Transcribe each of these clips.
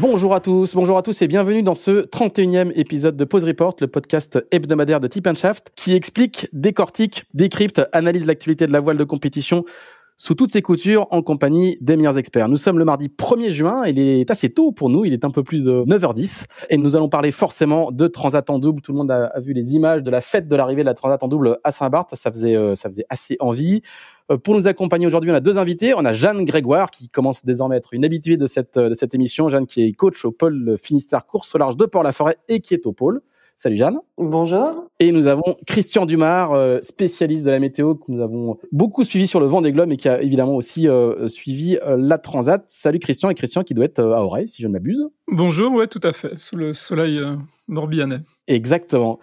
Bonjour à tous, bonjour à tous et bienvenue dans ce 31e épisode de Pause Report, le podcast hebdomadaire de Tip Shaft qui explique, décortique, décrypte, analyse l'actualité de la voile de compétition sous toutes ses coutures en compagnie des meilleurs experts. Nous sommes le mardi 1er juin, il est assez tôt pour nous, il est un peu plus de 9h10 et nous allons parler forcément de Transat en double. Tout le monde a, vu les images de la fête de l'arrivée de la Transat en double à Saint-Barth, ça faisait, euh, ça faisait assez envie. Euh, pour nous accompagner aujourd'hui, on a deux invités. On a Jeanne Grégoire qui commence désormais à être une habituée de cette, de cette émission. Jeanne qui est coach au pôle Finistère course au large de Port-la-Forêt et qui est au pôle. Salut Jeanne. Bonjour. Et nous avons Christian Dumar, euh, spécialiste de la météo que nous avons beaucoup suivi sur le vent des globes et qui a évidemment aussi euh, suivi euh, la Transat. Salut Christian et Christian qui doit être à Oreille si je ne m'abuse. Bonjour, ouais, tout à fait, sous le soleil morbihanais. Exactement.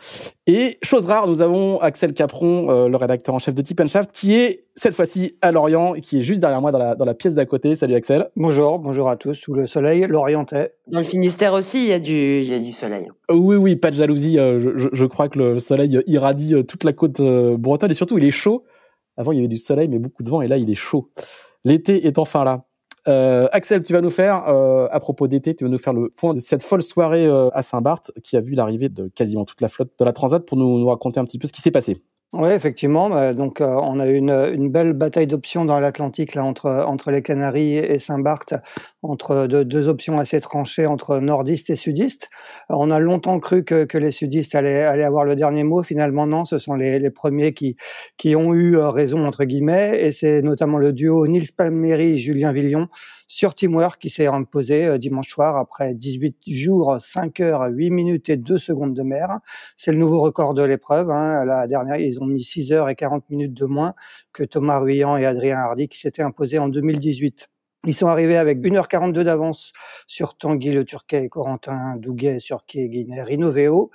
Et chose rare, nous avons Axel Capron, le rédacteur en chef de Tip Shaft, qui est cette fois-ci à Lorient et qui est juste derrière moi dans la, dans la pièce d'à côté. Salut Axel. Bonjour, bonjour à tous, sous le soleil lorientais. Dans le Finistère aussi, il y a du, il y a du soleil. Oui, oui, pas de jalousie. Je, je, crois que le soleil irradie toute la côte bretonne et surtout il est chaud. Avant il y avait du soleil mais beaucoup de vent et là il est chaud. L'été est enfin là. Euh, Axel, tu vas nous faire, euh, à propos d'été, tu vas nous faire le point de cette folle soirée euh, à Saint-Barth qui a vu l'arrivée de quasiment toute la flotte de la Transat pour nous, raconter un petit peu ce qui s'est passé. Oui, effectivement. Bah, donc, on a eu une, belle bataille d'options dans l'Atlantique entre les Canaries et Saint-Barth, entre deux, options assez tranchées entre nordistes et sudistes. On a longtemps cru que, que les sudistes allaient, allaient avoir le dernier mot. Finalement, non. Ce sont les, les premiers qui qui ont eu euh, raison entre guillemets, et c'est notamment le duo Nils Palmieri et Julien Villion sur Teamwork qui s'est imposé euh, dimanche soir après 18 jours, 5 heures, 8 minutes et 2 secondes de mer. C'est le nouveau record de l'épreuve. Hein. La dernière, ils ont mis 6 heures et 40 minutes de moins que Thomas Ruyant et Adrien Hardy qui s'étaient imposés en 2018. Ils sont arrivés avec 1h42 d'avance sur Tanguy Le Turquet et Corentin Douguet sur Guinet Rinoveo,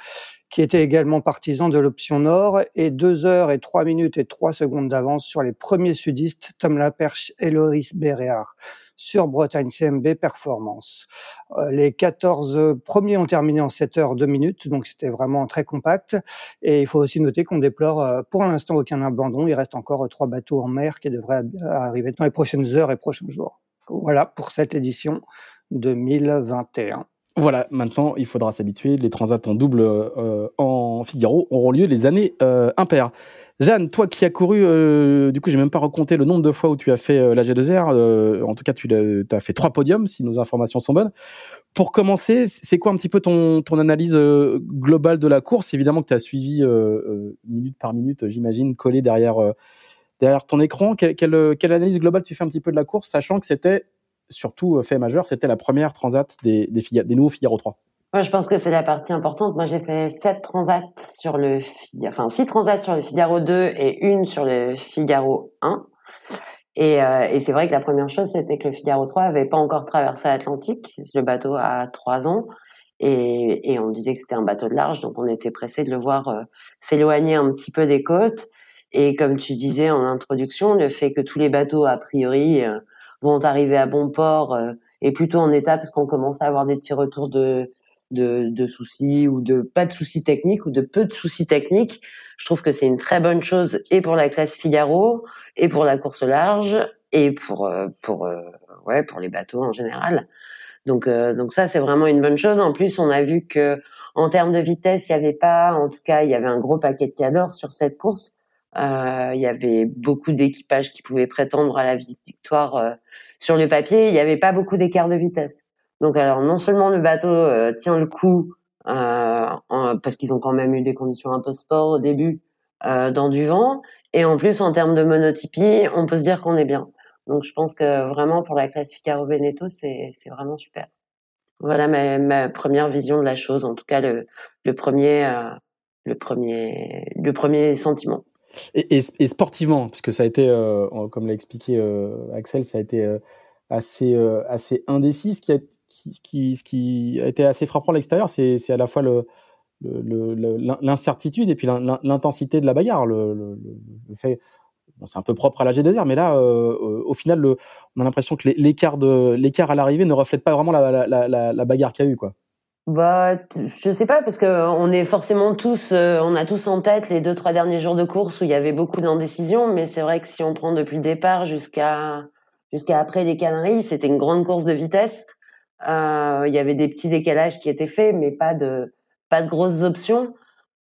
qui étaient également partisans de l'option Nord, et 2 heures et 3 minutes et 3 secondes d'avance sur les premiers sudistes, Tom Laperche et Loris Béréard sur Bretagne CMB Performance. Euh, les 14 premiers ont terminé en 7 heures 2 minutes, donc c'était vraiment très compact. Et il faut aussi noter qu'on déplore euh, pour l'instant aucun abandon. Il reste encore trois bateaux en mer qui devraient arriver dans les prochaines heures et prochains jours. Voilà pour cette édition 2021. Voilà, maintenant il faudra s'habituer. Les transats en double euh, en Figaro auront lieu les années impaires. Jeanne, toi qui as couru, euh, du coup, j'ai même pas raconté le nombre de fois où tu as fait euh, la G2R. Euh, en tout cas, tu as, fait trois podiums, si nos informations sont bonnes. Pour commencer, c'est quoi un petit peu ton, ton analyse globale de la course? Évidemment que tu as suivi minute par minute, j'imagine, collé derrière, derrière ton écran. Quelle, quelle, analyse globale tu fais un petit peu de la course, sachant que c'était, surtout fait majeur, c'était la première transat des, nouveaux Figaro 3 moi, je pense que c'est la partie importante. Moi, j'ai fait sept transats sur le, enfin six transats sur le Figaro 2 et une sur le Figaro 1. Et, euh, et c'est vrai que la première chose, c'était que le Figaro 3 avait pas encore traversé l'Atlantique. Le bateau a trois ans. Et, on disait que c'était un bateau de large, donc on était pressé de le voir euh, s'éloigner un petit peu des côtes. Et comme tu disais en introduction, le fait que tous les bateaux, a priori, euh, vont arriver à bon port et plutôt en état, parce qu'on commence à avoir des petits retours de, de, de, soucis ou de pas de soucis techniques ou de peu de soucis techniques. Je trouve que c'est une très bonne chose et pour la classe Figaro et pour la course large et pour euh, pour euh, ouais pour les bateaux en général. Donc euh, donc ça c'est vraiment une bonne chose. En plus on a vu que en termes de vitesse il y avait pas en tout cas il y avait un gros paquet de cadors sur cette course. Il y avait beaucoup d'équipages qui pouvaient prétendre à la victoire sur le papier. Il n'y avait pas beaucoup d'écart de vitesse. Donc alors non seulement le bateau euh, tient le coup euh, parce qu'ils ont quand même eu des conditions un peu sport au début euh, dans du vent, et en plus en termes de monotypie, on peut se dire qu'on est bien. Donc je pense que vraiment pour la classe Veneto, c'est vraiment super. Voilà ma, ma, première vision de la chose, en tout cas le le premier le premier le premier sentiment. Et, et, et sportivement, puisque ça a été, comme l'a expliqué Axel, ça a été assez assez indécis. Ce qui a qui, qui, ce qui a été assez frappant à l'extérieur, c'est à la fois le, l'incertitude et puis l'intensité de la bagarre. Le, le, le fait, bon, c'est un peu propre à la G2R, mais là, euh, euh, au final, on a l'impression que l'écart de l'écart à l'arrivée ne reflète pas vraiment la, la bagarre qu'il y a eu, quoi. Bah, je sais pas parce que on est forcément tous, euh, on a tous en tête les deux trois derniers jours de course où il y avait beaucoup d'indécision, mais c'est vrai que si on prend depuis le départ jusqu'à jusqu'à après les Canaries, c'était une grande course de vitesse. Euh, il y avait des petits décalages qui étaient faits, mais pas de pas de grosses options.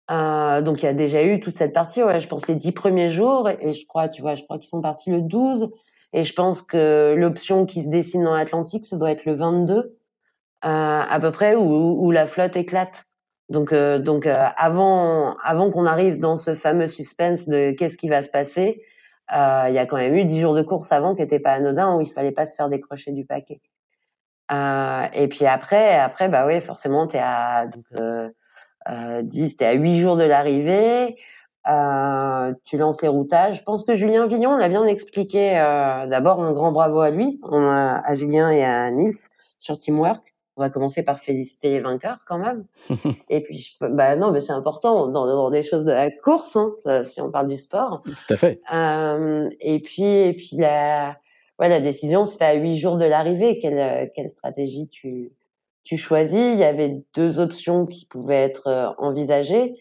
Euh, donc il y a déjà eu toute cette partie, ouais, je pense les dix premiers jours, et je crois, tu vois, je crois qu'ils sont partis le 12, et je pense que l'option qui se dessine dans l'Atlantique, ça doit être le 22, euh, à peu près, où, la flotte éclate. Donc, euh, donc euh, avant, avant qu'on arrive dans ce fameux suspense de qu'est-ce qui va se passer, euh, il y a quand même eu dix jours de course avant qui n'étaient pas anodins, où il fallait pas se faire décrocher du paquet. et puis après, après, bah oui, forcément, t'es à donc, euh, 10, c'était à 8 jours de l'arrivée. Euh, tu lances les routages. Je pense que Julien Villon l'a bien expliqué. Euh, D'abord, un grand bravo à lui, à Julien et à Nils sur Teamwork. On va commencer par féliciter les vainqueurs quand même. et puis, bah non, mais c'est important dans, dans, des choses de la course, hein, euh, si on parle du sport. Tout à fait. Euh, et puis, et puis la, ouais, la décision se fait à huit jours de l'arrivée. Quelle, quelle stratégie tu tu choisis? Il y avait deux options qui pouvaient être euh, envisagées.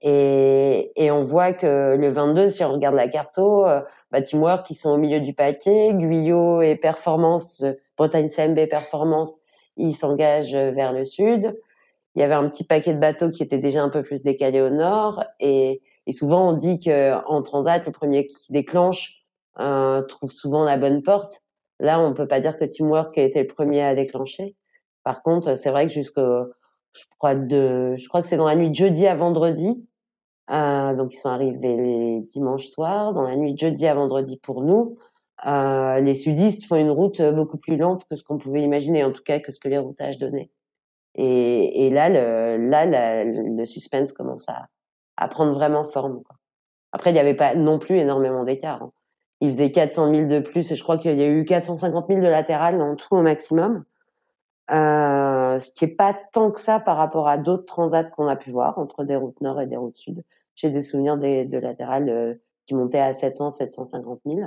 Et, et on voit que le 22, si on regarde la carte, euh, bah, Teamwork qui sont au milieu du paquet, Guyot et Performance, Bretagne CMB Performance, ils s'engagent vers le sud. Il y avait un petit paquet de bateaux qui était déjà un peu plus décalé au nord. Et, et souvent, on dit que en transat, le premier qui déclenche euh, trouve souvent la bonne porte. Là, on peut pas dire que Teamwork a été le premier à déclencher. Par contre, c'est vrai que jusque, je crois de, je crois que c'est dans la nuit jeudi à vendredi. Euh, donc ils sont arrivés les dimanches soirs, dans la nuit jeudi à vendredi pour nous. Euh, les sudistes font une route beaucoup plus lente que ce qu'on pouvait imaginer, en tout cas que ce que les routages donnaient. Et, et là, le, là, le suspense commence à, à prendre vraiment forme. Quoi. Après, il n'y avait pas non plus énormément d'écart. Hein. Il faisait 400 000 de plus, et je crois qu'il y a eu 450 000 de latéral en tout au maximum. Euh, ce qui est pas tant que ça par rapport à d'autres transats qu'on a pu voir entre des routes nord et des routes sud. J'ai des souvenirs de latérales euh, qui montaient à 700, 750 000.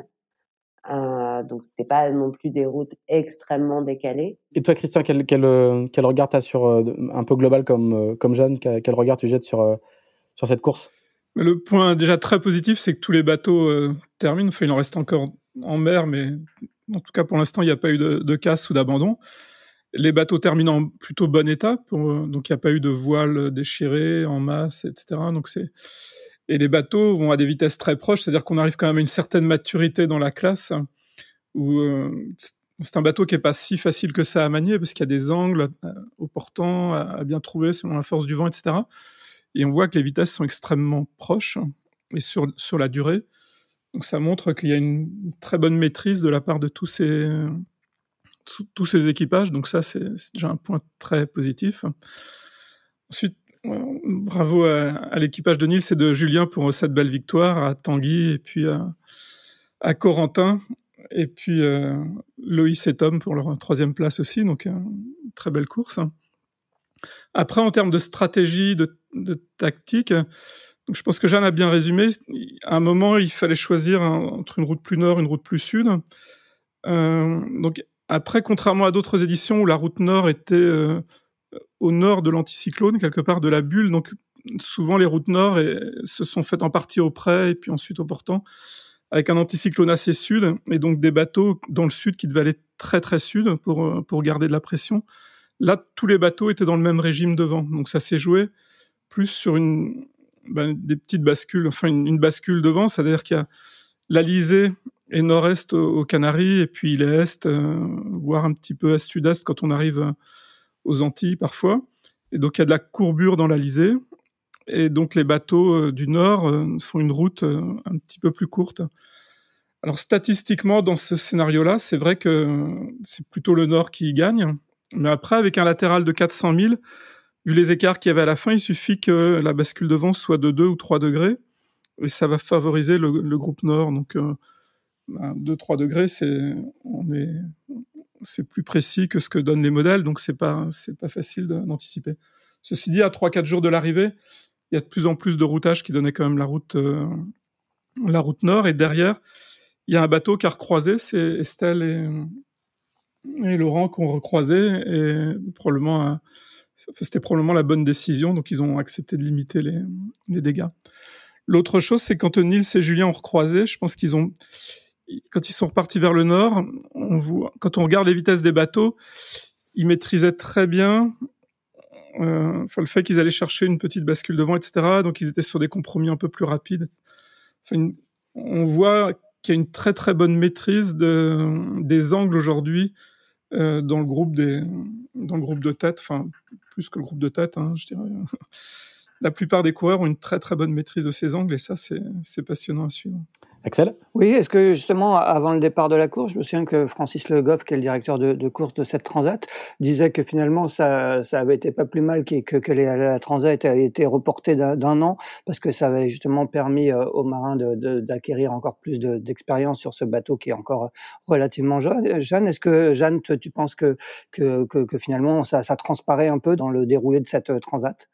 Euh, donc c'était pas non plus des routes extrêmement décalées. Et toi, Christian, quel, quel, euh, quel regard tu as sur un peu global comme comme Jeanne Quel, regard tu jettes sur sur cette course? Le point déjà très positif, c'est que tous les bateaux terminent. Enfin, il en reste encore en mer, mais en tout cas pour l'instant, il n'y a pas eu de, de casse ou d'abandon. Les bateaux terminent en plutôt bon état, donc il n'y a pas eu de voile déchiré en masse, etc. Donc c'est et les bateaux vont à des vitesses très proches, c'est-à-dire qu'on arrive quand même à une certaine maturité dans la classe où euh, c'est un bateau qui est pas si facile que ça à manier parce qu'il y a des angles euh, au portant à, bien trouver selon la force du vent, etc. Et on voit que les vitesses sont extrêmement proches et sur sur la durée. Donc ça montre qu'il y a une très bonne maîtrise de la part de tous ces tous ces équipages. Donc ça, c'est déjà un point très positif. Ensuite, bravo à, l'équipage de Nils et de Julien pour cette belle victoire, à Tanguy et puis à, Corentin. Et puis euh, Loïs et Tom pour leur troisième place aussi, donc une très belle course. Après, en termes de stratégie, de, tactique, je pense que Jeanne a bien résumé. À un moment, il fallait choisir entre une route plus nord, une route plus sud. Euh, donc après, contrairement à d'autres éditions où la route nord était euh, au nord de l'anticyclone, quelque part de la bulle, donc souvent les routes nord se sont faites en partie au près et puis ensuite au portant, avec un anticyclone assez sud, et donc des bateaux dans le sud qui devaient aller très très sud pour, euh, pour garder de la pression. Là, tous les bateaux étaient dans le même régime de vent, donc ça s'est joué plus sur une, ben, des petites bascules, enfin une, bascule de vent, c'est-à-dire qu'il y a l'Alizé et nord-est aux Canaries, et puis l'est, euh, voire un petit peu est-sud-est quand on arrive euh, aux Antilles parfois. Et donc il y a de la courbure dans l'Alizé, et donc les bateaux euh, du nord font une route un petit peu plus courte. Alors statistiquement, dans ce scénario-là, c'est vrai que c'est plutôt le nord qui gagne, mais après, avec un latéral de 400 000, vu les écarts qu'il y avait à la fin, il suffit que la bascule de vent soit de 2 ou 3 degrés, et ça va favoriser le, groupe nord. Donc 2-3 degrés, c'est, on, est, c'est plus précis que ce que donnent les modèles, donc c'est pas c'est pas facile d'anticiper. Ceci dit, à 3-4 jours de l'arrivée, il y a de plus en plus de routages qui donnaient quand même la route la route nord et derrière il y a un bateau qui a recroisé, c'est Estelle et, et Laurent qui ont recroisé et probablement c'était probablement la bonne décision, donc ils ont accepté de limiter les, les dégâts. L'autre chose, c'est quand Nils et Julien ont recroisé, je pense qu'ils ont, quand ils sont repartis vers le nord, on voit, quand on regarde les vitesses des bateaux, ils maîtrisaient très bien euh, le fait qu'ils allaient chercher une petite bascule devant, etc. Donc ils étaient sur des compromis un peu plus rapides. On voit qu'il y a une très très bonne maîtrise de, des angles aujourd'hui euh, dans le groupe des dans le groupe de tête, enfin plus que le groupe de tête, hein, je dirais. la plupart des coureurs ont une très très bonne maîtrise de ces angles et ça c'est passionnant à suivre. Axel? Oui, est-ce que justement, avant le départ de la course, je me souviens que Francis Le Goff, qui est le directeur de, course de cette transat, disait que finalement, ça, ça avait été pas plus mal que, que, la transat ait été reportée d'un an, parce que ça avait justement permis euh, aux marins d'acquérir encore plus d'expérience sur ce bateau qui est encore relativement jeune. Jeanne, est-ce que, Jeanne, tu penses que, que, que finalement, ça, ça transparaît un peu dans le déroulé de cette euh, transat?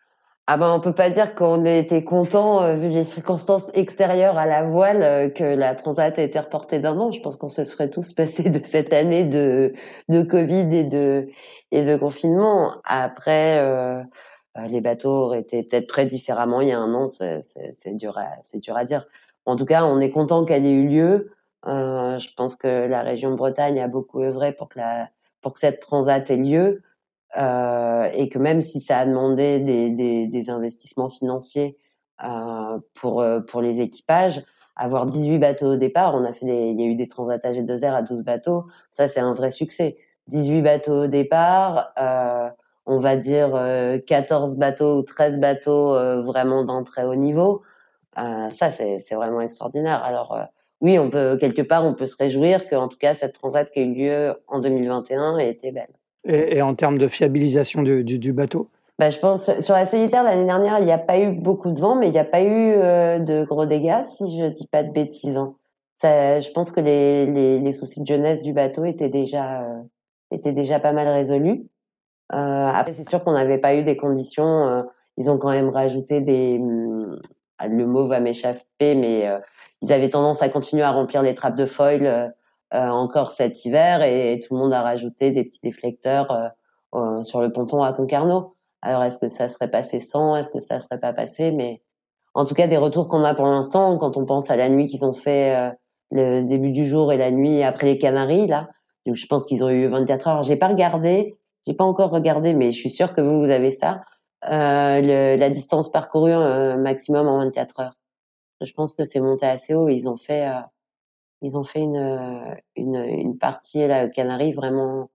Ah ben on peut pas dire qu'on ait été content euh, vu les circonstances extérieures à la voile euh, que la transat a été reportée d'un an. Je pense qu'on se serait tous passés de cette année de de Covid et de et de confinement. Après euh, les bateaux auraient été peut-être très différemment il y a un an. C'est dur à c'est dur à dire. En tout cas, on est content qu'elle ait eu lieu. je pense que la région Bretagne a beaucoup œuvré pour que la pour que cette transat ait lieu. Euh, et que même si ça a demandé des, des, des investissements financiers euh, pour euh, pour les équipages, avoir 18 bateaux au départ, on a fait des, il y a eu des transats G2R à 12 bateaux, ça c'est un vrai succès. 18 bateaux au départ, euh, on va dire 14 bateaux ou 13 bateaux vraiment d'un très haut niveau. ça c'est c'est vraiment extraordinaire. Alors oui, on peut quelque part on peut se réjouir que en tout cas cette transat qui a eu lieu en 2021 ait été belle. Et, en termes de fiabilisation du, bateau bah, je pense sur la solitaire l'année dernière, il n'y a pas eu beaucoup de vent, mais il n'y a pas eu euh, de gros dégâts, si je dis pas de bêtises. Hein. Je pense que les, soucis de jeunesse du bateau étaient déjà euh, étaient déjà pas mal résolus. Euh, après, c'est sûr qu'on n'avait pas eu des conditions. Ils ont quand même rajouté des. Hum, le mot va m'échapper, mais ils avaient tendance à continuer à remplir les trappes de foil encore cet hiver et, tout le monde a rajouté des petits déflecteurs euh, euh, sur le ponton à Concarneau. Alors est-ce que ça serait passé sans? Est-ce que ça serait pas passé? Mais en tout cas, des retours qu'on a pour l'instant, quand on pense à la nuit qu'ils ont fait le début du jour et la nuit après les Canaries, là, donc je pense qu'ils ont eu 24 heures. J'ai pas regardé, j'ai pas encore regardé, mais je suis sûre que vous, vous avez ça. Euh, la distance parcourue maximum en 24 heures. Je pense que c'est monté assez haut. Ils ont fait ils ont fait une, euh, une, une partie là, aux Canaries vraiment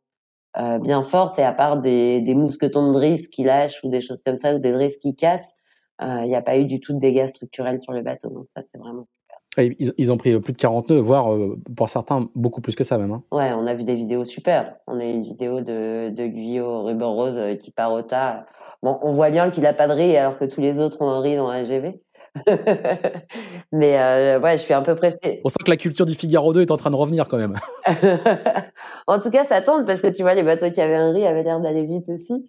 euh, bien forte. Et à part des, des mousquetons de drisse qui lâchent ou des choses comme ça, ou des drisses qui cassent, euh, il n'y a pas eu du tout de dégâts structurels sur le bateau. Donc ça, c'est vraiment super. Ils, ils, ont pris plus de 40 nœuds, voire pour certains beaucoup plus que ça même. Hein. Ouais, on a vu des vidéos super. On a une vidéo de, de Guyot Ruban Rose qui part au tas. Bon, on voit bien qu'il a pas de riz alors que tous les autres ont un riz dans la GV. mais euh, ouais, je suis un peu pressée. On sent que la culture du Figaro 2 est en train de revenir quand même. en tout cas, ça tente parce que tu vois, les bateaux qui avaient un riz avaient l'air d'aller vite aussi.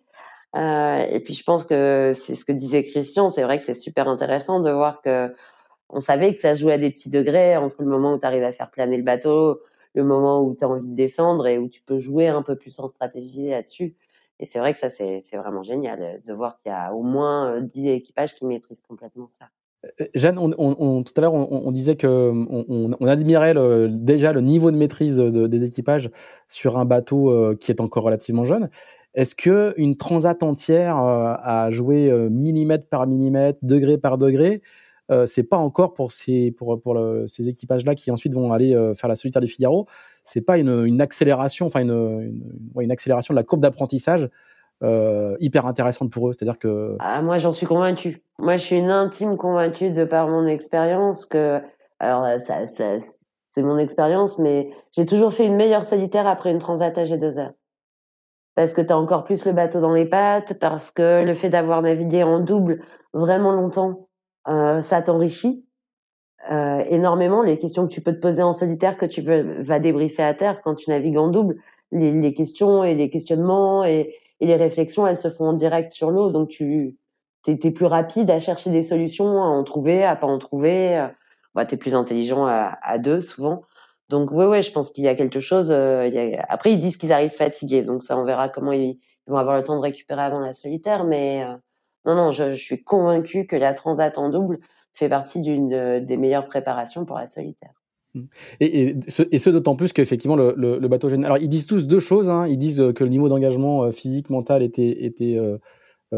Euh, et puis je pense que c'est ce que disait Christian, c'est vrai que c'est super intéressant de voir que on savait que ça jouait à des petits degrés entre le moment où tu arrives à faire planer le bateau, le moment où tu as envie de descendre et où tu peux jouer un peu plus en stratégie là-dessus. Et c'est vrai que ça, c'est vraiment génial de voir qu'il y a au moins 10 euh, équipages qui maîtrisent complètement ça. Euh, Jeanne, on, tout à l'heure, on, disait que on, admirait déjà le niveau de maîtrise des équipages sur un bateau euh, qui est encore relativement jeune. Est-ce que une transat entière euh, à jouer millimètre par millimètre, degré par degré, c'est pas encore pour ces équipages-là qui ensuite vont aller faire la solitaire du Figaro, c'est pas une, accélération, enfin une, accélération de la courbe d'apprentissage euh, hyper intéressante pour eux. C'est-à-dire que ah, moi j'en suis convaincue. Moi je suis une intime convaincue de par mon expérience que alors ça, ça c'est mon expérience, mais j'ai toujours fait une meilleure solitaire après une transat à G2R. Parce que tu as encore plus le bateau dans les pattes, parce que le fait d'avoir navigué en double vraiment longtemps, euh, ça t'enrichit euh, énormément. Les questions que tu peux te poser en solitaire que tu vas débriefer à terre quand tu navigues en double, les, questions et les questionnements et, les réflexions, elles se font en direct sur l'eau. Donc tu t'es es plus rapide à chercher des solutions, à en trouver, à pas en trouver. Bah, t'es plus intelligent à, deux souvent. Donc oui, ouais, je pense qu'il y a quelque chose. Euh, Après, ils disent qu'ils arrivent fatigués, donc ça, on verra comment ils, vont avoir le temps de récupérer avant la solitaire. Mais euh, non, non, je, suis convaincu que la transat en double fait partie d'une euh, des meilleures préparations pour la solitaire. Mmh. Et, ce, d'autant plus qu'effectivement le, bateau gêne. Alors ils disent tous deux choses. Hein. Ils disent que le niveau d'engagement physique, mental était,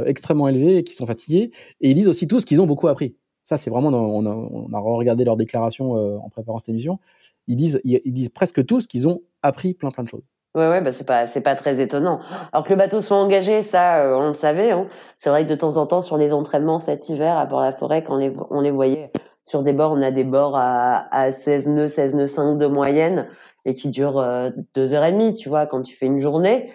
extrêmement élevé et qu'ils sont fatigués. Et ils disent aussi tous qu'ils ont beaucoup appris. Ça, c'est vraiment, on a, regardé leurs déclarations euh, en préparant cette émission. Ils disent, ils, disent presque tous qu'ils ont appris plein plein de choses. Ouais, ouais, bah c'est pas, c'est pas très étonnant. Alors que le bateau soit engagé, ça, euh, on le savait. Hein. C'est vrai que de temps en temps, sur les entraînements cet hiver à Port-la-Forêt, quand on les, on les voyait sur des bords, on a des bords à, à 16 nœuds, 16 nœuds 5 de moyenne et qui durent euh, deux heures et demie, tu vois, quand tu fais une journée.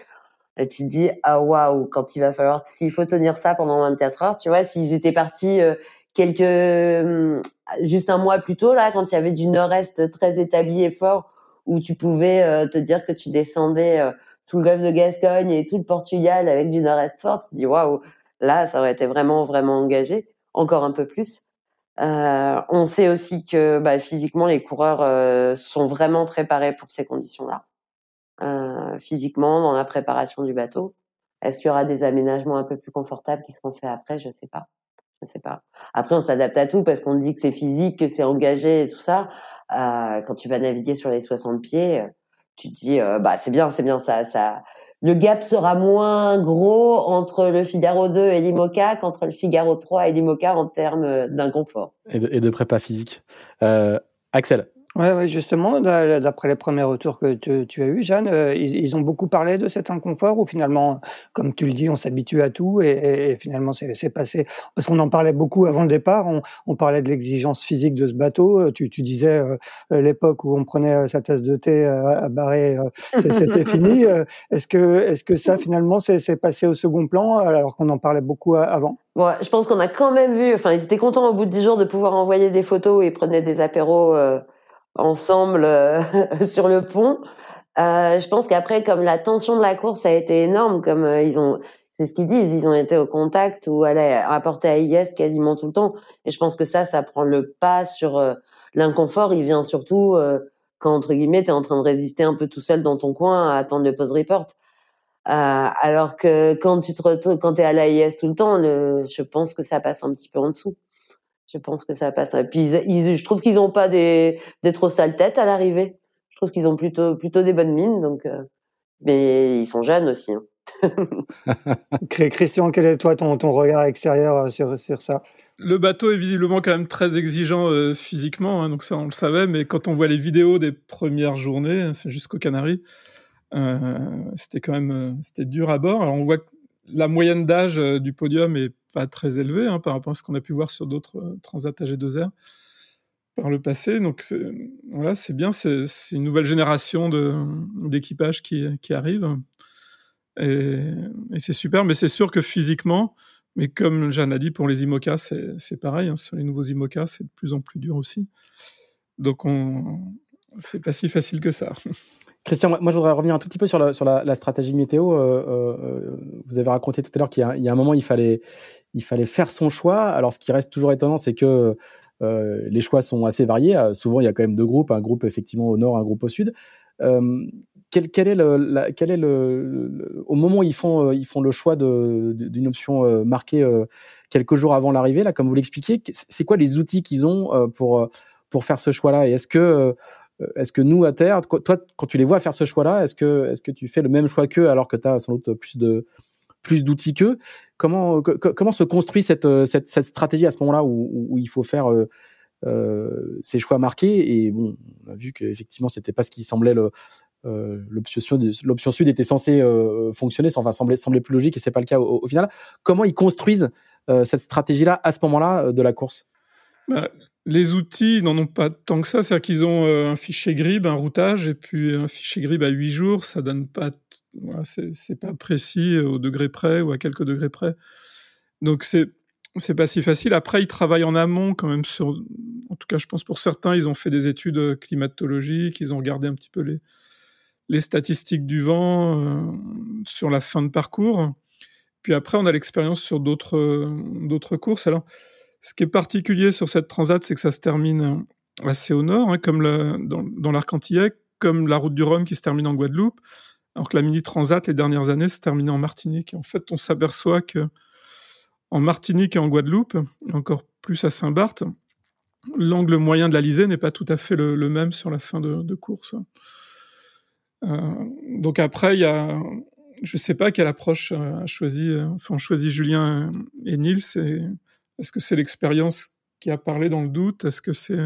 Tu dis, ah waouh, quand il va falloir, s'il faut tenir ça pendant 24 heures, tu vois, s'ils étaient partis euh, quelques, hum, juste un mois plus tôt, là, quand il y avait du nord-est très établi et fort, où tu pouvais euh, te dire que tu descendais euh, tout le golfe de Gascogne et tout le Portugal avec du nord-est fort, tu te dis waouh, là ça aurait été vraiment vraiment engagé, encore un peu plus. Euh, on sait aussi que bah, physiquement les coureurs euh, sont vraiment préparés pour ces conditions-là. Physiquement dans la préparation du bateau. Est-ce qu'il y aura des aménagements un peu plus confortables qui seront faits après? Je sais pas. Je sais pas. Après, on s'adapte à tout parce qu'on dit que c'est physique, que c'est engagé et tout ça. Euh, quand tu vas naviguer sur les 60 pieds, tu te dis euh, bah c'est bien, c'est bien ça, ça. Le gap sera moins gros entre le Figaro 2 et l'Imoca qu'entre le Figaro 3 et l'Imoca en termes d'inconfort. Et de, et de prépa physique. Euh, Axel, Ouais, ouais, justement, d'après les premiers retours que tu, as eu, Jeanne, euh, ils, ont beaucoup parlé de cet inconfort ou finalement, comme tu le dis, on s'habitue à tout et, finalement c'est passé? Parce qu'on en parlait beaucoup avant le départ, on, parlait de l'exigence physique de ce bateau. Euh, tu, disais euh, l'époque où on prenait sa tasse de thé à barrer, c'était fini. Est-ce que, est que ça finalement c'est passé au second plan alors qu'on en parlait beaucoup avant? Ouais, je pense qu'on a quand même vu, enfin ils étaient contents au bout de dix jours de pouvoir envoyer des photos et prenaient des apéros ensemble euh, sur le pont. Euh, je pense qu'après, comme la tension de la course a été énorme, comme euh, ils ont, c'est ce qu'ils disent, ils ont été au contact ou allaient rapporter à IS quasiment tout le temps. Et je pense que ça, ça prend le pas sur l'inconfort. Il vient surtout quand entre guillemets t'es en train de résister un peu tout seul dans ton coin à attendre le pause report. alors que quand tu te retrouves, quand t'es à l'AIS tout le temps, le, je pense que ça passe un petit peu en dessous je pense que ça passe. Et puis ils, je trouve qu'ils n'ont pas des, des trop sales têtes à l'arrivée. Je trouve qu'ils ont plutôt plutôt des bonnes mines. Donc, euh, mais ils sont jeunes aussi. Hein. Christian, quel est toi ton, ton regard extérieur euh, sur, sur ça? Le bateau est visiblement quand même très exigeant euh, physiquement, hein, donc ça on le savait. Mais quand on voit les vidéos des premières journées jusqu'aux Canaries, euh, c'était quand même c'était dur à bord. Alors on voit que la moyenne d'âge du podium est très élevé hein, par rapport à ce qu'on a pu voir sur d'autres euh, Transat AG2R par le passé. Donc voilà, c'est bien, c'est une nouvelle génération d'équipages qui, qui arrive. Et, c'est super, mais c'est sûr que physiquement, mais comme Jeanne a dit, pour les IMOCA, c'est pareil. Hein, sur les nouveaux IMOCA, c'est de plus en plus dur aussi. Donc, on, c'est pas si facile que ça. Christian, moi je voudrais revenir un tout petit peu sur la, stratégie météo. Euh, euh, vous avez raconté tout à l'heure qu'il y, a un moment, il fallait, il fallait faire son choix. Alors ce qui reste toujours étonnant, c'est que euh, les choix sont assez variés. souvent, il y a quand même deux groupes, un groupe effectivement au nord, un groupe au sud. Quel, est le, quel est le, au moment où ils font, ils font le choix d'une option marquée quelques jours avant l'arrivée, là, comme vous l'expliquiez, c'est quoi les outils qu'ils ont pour, pour faire ce choix-là? Et est-ce que euh, est-ce que nous, à terre, toi, quand tu les vois faire ce choix-là, est-ce que, est-ce que tu fais le même choix qu'eux alors que tu as sans doute plus de plus d'outils qu'eux? Comment, comment se construit cette, cette, cette stratégie à ce moment-là où, où, il faut faire euh, euh, ces choix marqués? Et bon, on a vu qu'effectivement, c'était pas ce qui semblait le, euh, l'option sud, était censée euh, fonctionner, enfin semblait, semblait plus logique et c'est pas le cas au, final. Comment ils construisent euh, cette stratégie-là à ce moment-là de la course? Bah, les outils n'en ont pas tant que ça, c'est-à-dire qu'ils ont euh, un fichier GRIB, un routage, et puis un fichier GRIB à 8 jours, ça donne pas, c'est pas précis au degré près ou à quelques degrés près. Donc c'est c'est pas si facile. Après, ils travaillent en amont quand même sur, en tout cas, je pense pour certains, ils ont fait des études climatologiques, ils ont regardé un petit peu les les statistiques du vent sur la fin de parcours. Puis après, on a l'expérience sur d'autres d'autres courses. Alors, ce qui est particulier sur cette transat, c'est que ça se termine assez au nord, hein, comme dans, dans l'arc antillais, comme la route du Rhum qui se termine en Guadeloupe, alors que la mini transat les dernières années se terminait en Martinique. en fait, on s'aperçoit que en Martinique et en Guadeloupe, encore plus à Saint-Barth, l'angle moyen de l'Alizé n'est pas tout à fait le, même sur la fin de, course. Euh, donc après, il y a, je sais pas quelle approche a choisi, enfin, ont choisi Julien et Nils. Est-ce que c'est l'expérience qui a parlé dans le doute? Est-ce que c'est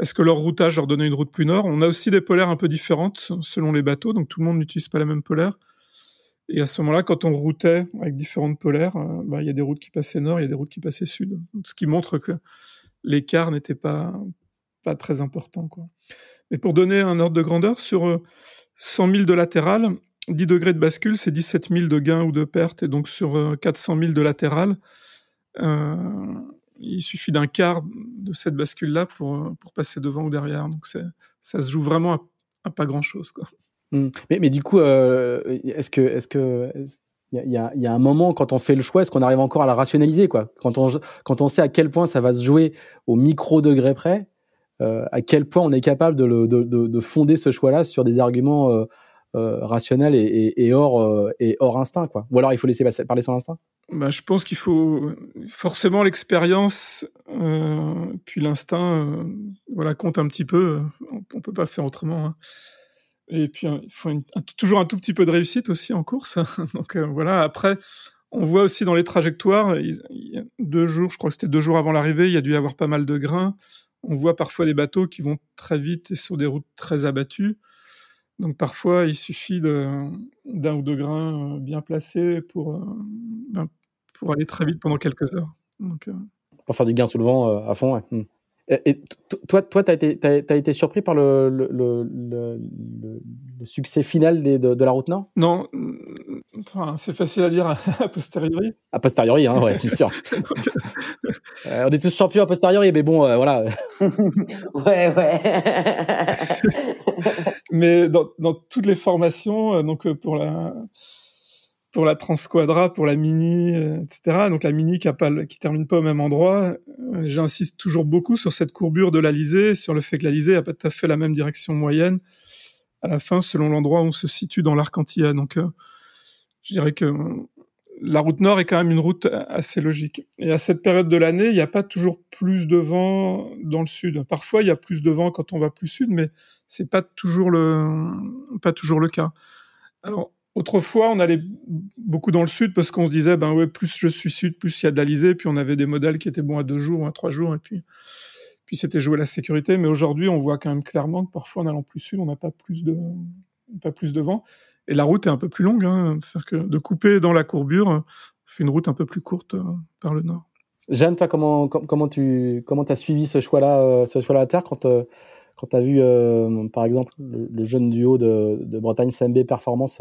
est-ce que leur routage leur donnait une route plus nord? On a aussi des polaires un peu différentes selon les bateaux, donc tout le monde n'utilise pas la même polaire. Et à ce moment-là, quand on routait avec différentes polaires, euh, bah, il y a des routes qui passaient nord, il y a des routes qui passaient sud. Ce qui montre que l'écart n'était pas, pas très important. Mais pour donner un ordre de grandeur, sur 100 euh, 000 de latéral, 10 degrés de bascule, c'est 17 000 de gain ou de perte. Et donc sur 400 euh, 000 de latéral, il suffit d'un quart de cette bascule-là pour, pour passer devant ou derrière. Donc ça se joue vraiment à, pas grand-chose. Mmh. Mais, mais, du coup, euh, est-ce que, est-ce que, il y a, un moment quand on fait le choix, est-ce qu'on arrive encore à la rationaliser, quoi? Quand on, quand on sait à quel point ça va se jouer au micro degré près, euh, à quel point on est capable de, de, de, fonder ce choix-là sur des arguments euh, euh rationnels et, hors, instinct, quoi Ou alors il faut laisser parler son instinct bah, je pense qu'il faut forcément l'expérience, puis l'instinct, voilà, compte un petit peu. On, on peut pas faire autrement. Hein. Et puis, il faut toujours un tout petit peu de réussite aussi en course. Donc euh, voilà, après, on voit aussi dans les trajectoires, il, a deux jours, je crois que c'était deux jours avant l'arrivée, il y a dû y avoir pas mal de grains. On voit parfois des bateaux qui vont très vite et sur des routes très abattues. Donc parfois, il suffit d'un ou deux grains euh, bien placés pour, euh, ben, pour aller très vite pendant quelques heures. Donc, pour faire du gain sous le vent à fond, ouais. Hmm. Et toi, toi, t'as été, as, été surpris par le, le, le, le succès final des, de, de, la route Nord? Non, enfin, c'est facile à dire a posteriori. A posteriori, hein, ouais, c'est sûr. euh, on est tous champions a posteriori, mais bon, euh, voilà. ouais, ouais. Mais dans, toutes les formations, euh, donc euh, pour la pour la Transquadra, pour la Mini, euh, etc. Donc la Mini qui, a pas, qui termine pas au même endroit. J'insiste toujours beaucoup sur cette courbure de l'Alizé, sur le fait que l'Alizé a pas tout à fait la même direction moyenne à la fin selon l'endroit où on se situe dans l'arc antillais. Donc je dirais que la route nord est quand même une route assez logique. Et à cette période de l'année, il n'y a pas toujours plus de vent dans le sud. Parfois, il y a plus de vent quand on va plus sud, mais c'est pas toujours le pas toujours le cas. Alors Autrefois, on allait beaucoup dans le sud parce qu'on se disait, ben ouais, plus je suis sud, plus il y a de l'Alizé. Puis on avait des modèles qui étaient bons à deux jours ou à trois jours. Et puis, puis c'était jouer la sécurité. Mais aujourd'hui, on voit quand même clairement que parfois, en allant plus sud, on n'a pas plus de, pas plus de vent. Et la route est un peu plus longue. Hein. C'est-à-dire que de couper dans la courbure, on fait une route un peu plus courte euh, par le nord. Jeanne, toi, comment, comment tu comment as suivi ce choix-là, euh, ce choix-là à terre quand, euh, quand tu as vu, par exemple, le, jeune duo de, Bretagne CMB Performance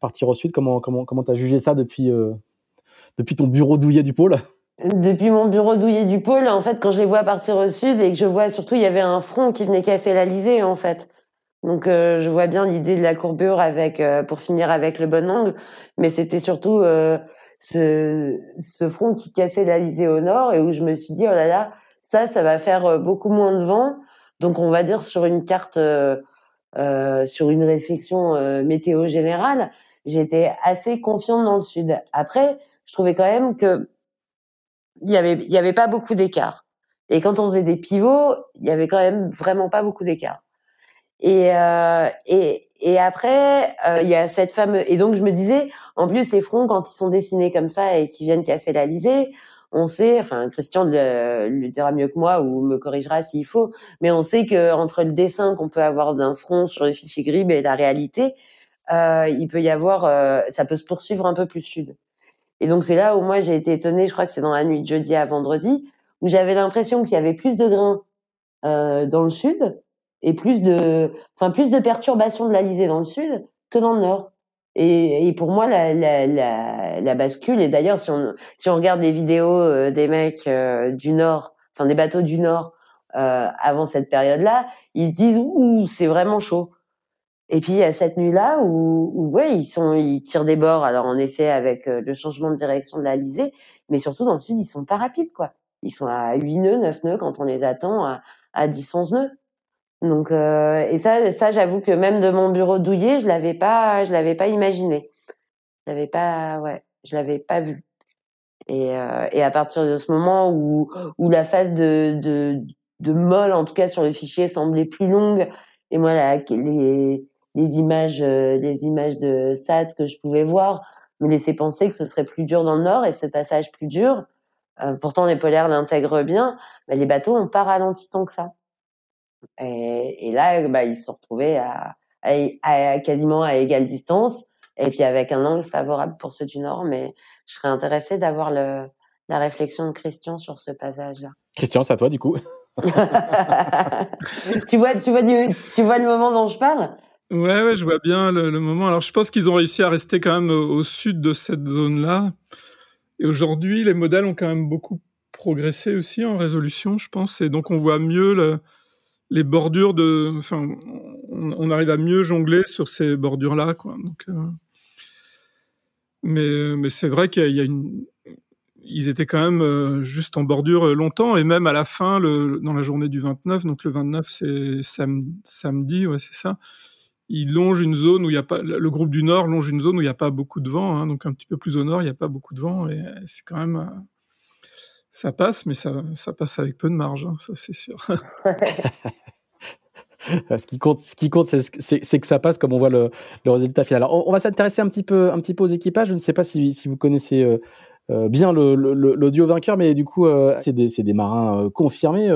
partir au sud. Comment comment comment t'as jugé ça depuis euh, depuis ton bureau douillet du pôle? Depuis mon bureau douillet du pôle, en fait, quand je les vois partir au sud et que je vois surtout il y avait un front qui venait casser l'Alizé en fait. Donc euh, je vois bien l'idée de la courbure avec euh, pour finir avec le bon angle, mais c'était surtout ce, ce front qui cassait l'Alizé au nord et où je me suis dit oh là là ça ça va faire beaucoup moins de vent. Donc on va dire sur une carte sur une réflexion météo générale, j'étais assez confiante dans le sud. Après, je trouvais quand même que il y avait y avait pas beaucoup d'écart. Et quand on faisait des pivots, il y avait quand même vraiment pas beaucoup d'écart. Et, euh, et et après, euh, il y a cette fameuse et donc je me disais, en plus les fronts quand ils sont dessinés comme ça et qui viennent casser l'Alizé, on sait, enfin Christian le, dira mieux que moi ou me corrigera s'il faut, mais on sait que entre le dessin qu'on peut avoir d'un front sur le fichier GRIB et la réalité, euh, il peut y avoir, euh, ça peut se poursuivre un peu plus sud. Et donc c'est là où moi j'ai été étonnée, je crois que c'est dans la nuit de jeudi à vendredi, où j'avais l'impression qu'il y avait plus de grains euh, dans le sud et plus de, enfin plus de perturbations de l'Alizé dans le sud que dans le nord. Et, et pour moi, la, la, la, la bascule, et d'ailleurs, si on, si on regarde les vidéos euh, des mecs euh, du Nord, enfin des bateaux du Nord, euh, avant cette période-là, ils se disent, ouh, c'est vraiment chaud. Et puis a cette nuit-là où, où ouais, ils sont, ils tirent des bords. Alors en effet avec le changement de direction de l'Alizé, mais surtout dans le sud, ils sont pas rapides quoi. Ils sont à 8 nœuds, 9 nœuds quand on les attend à, à 10, 11 nœuds. Donc euh, et ça, ça j'avoue que même de mon bureau douillet, je l'avais pas, je l'avais pas imaginé. Je l'avais pas, ouais, je l'avais pas vu. Et, euh, et à partir de ce moment où où la phase de de de molle, en tout cas sur le fichier, semblait plus longue, et moi là, les les images euh, les images de SAT que je pouvais voir me laissaient penser que ce serait plus dur dans le nord et ce passage plus dur. Pourtant les polaires l'intègrent bien, mais les bateaux ont pas ralenti tant que ça. Et, et là, bah, ils se sont retrouvés à, à, quasiment à égale distance, et puis avec un angle favorable pour ceux du Nord. Mais je serais intéressée d'avoir le, la réflexion de Christian sur ce passage-là. Christian, c'est à toi du coup. tu vois, tu vois, du, tu vois le moment dont je parle? Ouais, ouais, je vois bien le, le moment. Alors, je pense qu'ils ont réussi à rester quand même au, au sud de cette zone-là. Et aujourd'hui, les modèles ont quand même beaucoup progressé aussi en résolution, je pense. Et donc, on voit mieux le, les bordures de, enfin, on, arrive à mieux jongler sur ces bordures-là, quoi. Donc, euh, mais, mais c'est vrai qu'il y a une, ils étaient quand même euh, juste en bordure longtemps et même à la fin, le, dans la journée du 29, donc le 29 c'est sam, samedi, ouais c'est ça. Ils longent une zone où il y a pas, le groupe du Nord longe une zone où il n'y a pas beaucoup de vent, hein, donc un petit peu plus au nord, il n'y a pas beaucoup de vent et c'est quand même euh, ça passe, mais ça, passe avec peu de marge, hein, ça c'est sûr. ce qui compte, ce qui compte, c'est que ça passe, comme on voit le, le résultat final. Alors, on, va s'intéresser un petit peu, aux équipages. Je ne sais pas si, vous connaissez euh, euh, bien l'audio vainqueur, mais du coup, euh, c'est des, marins confirmés,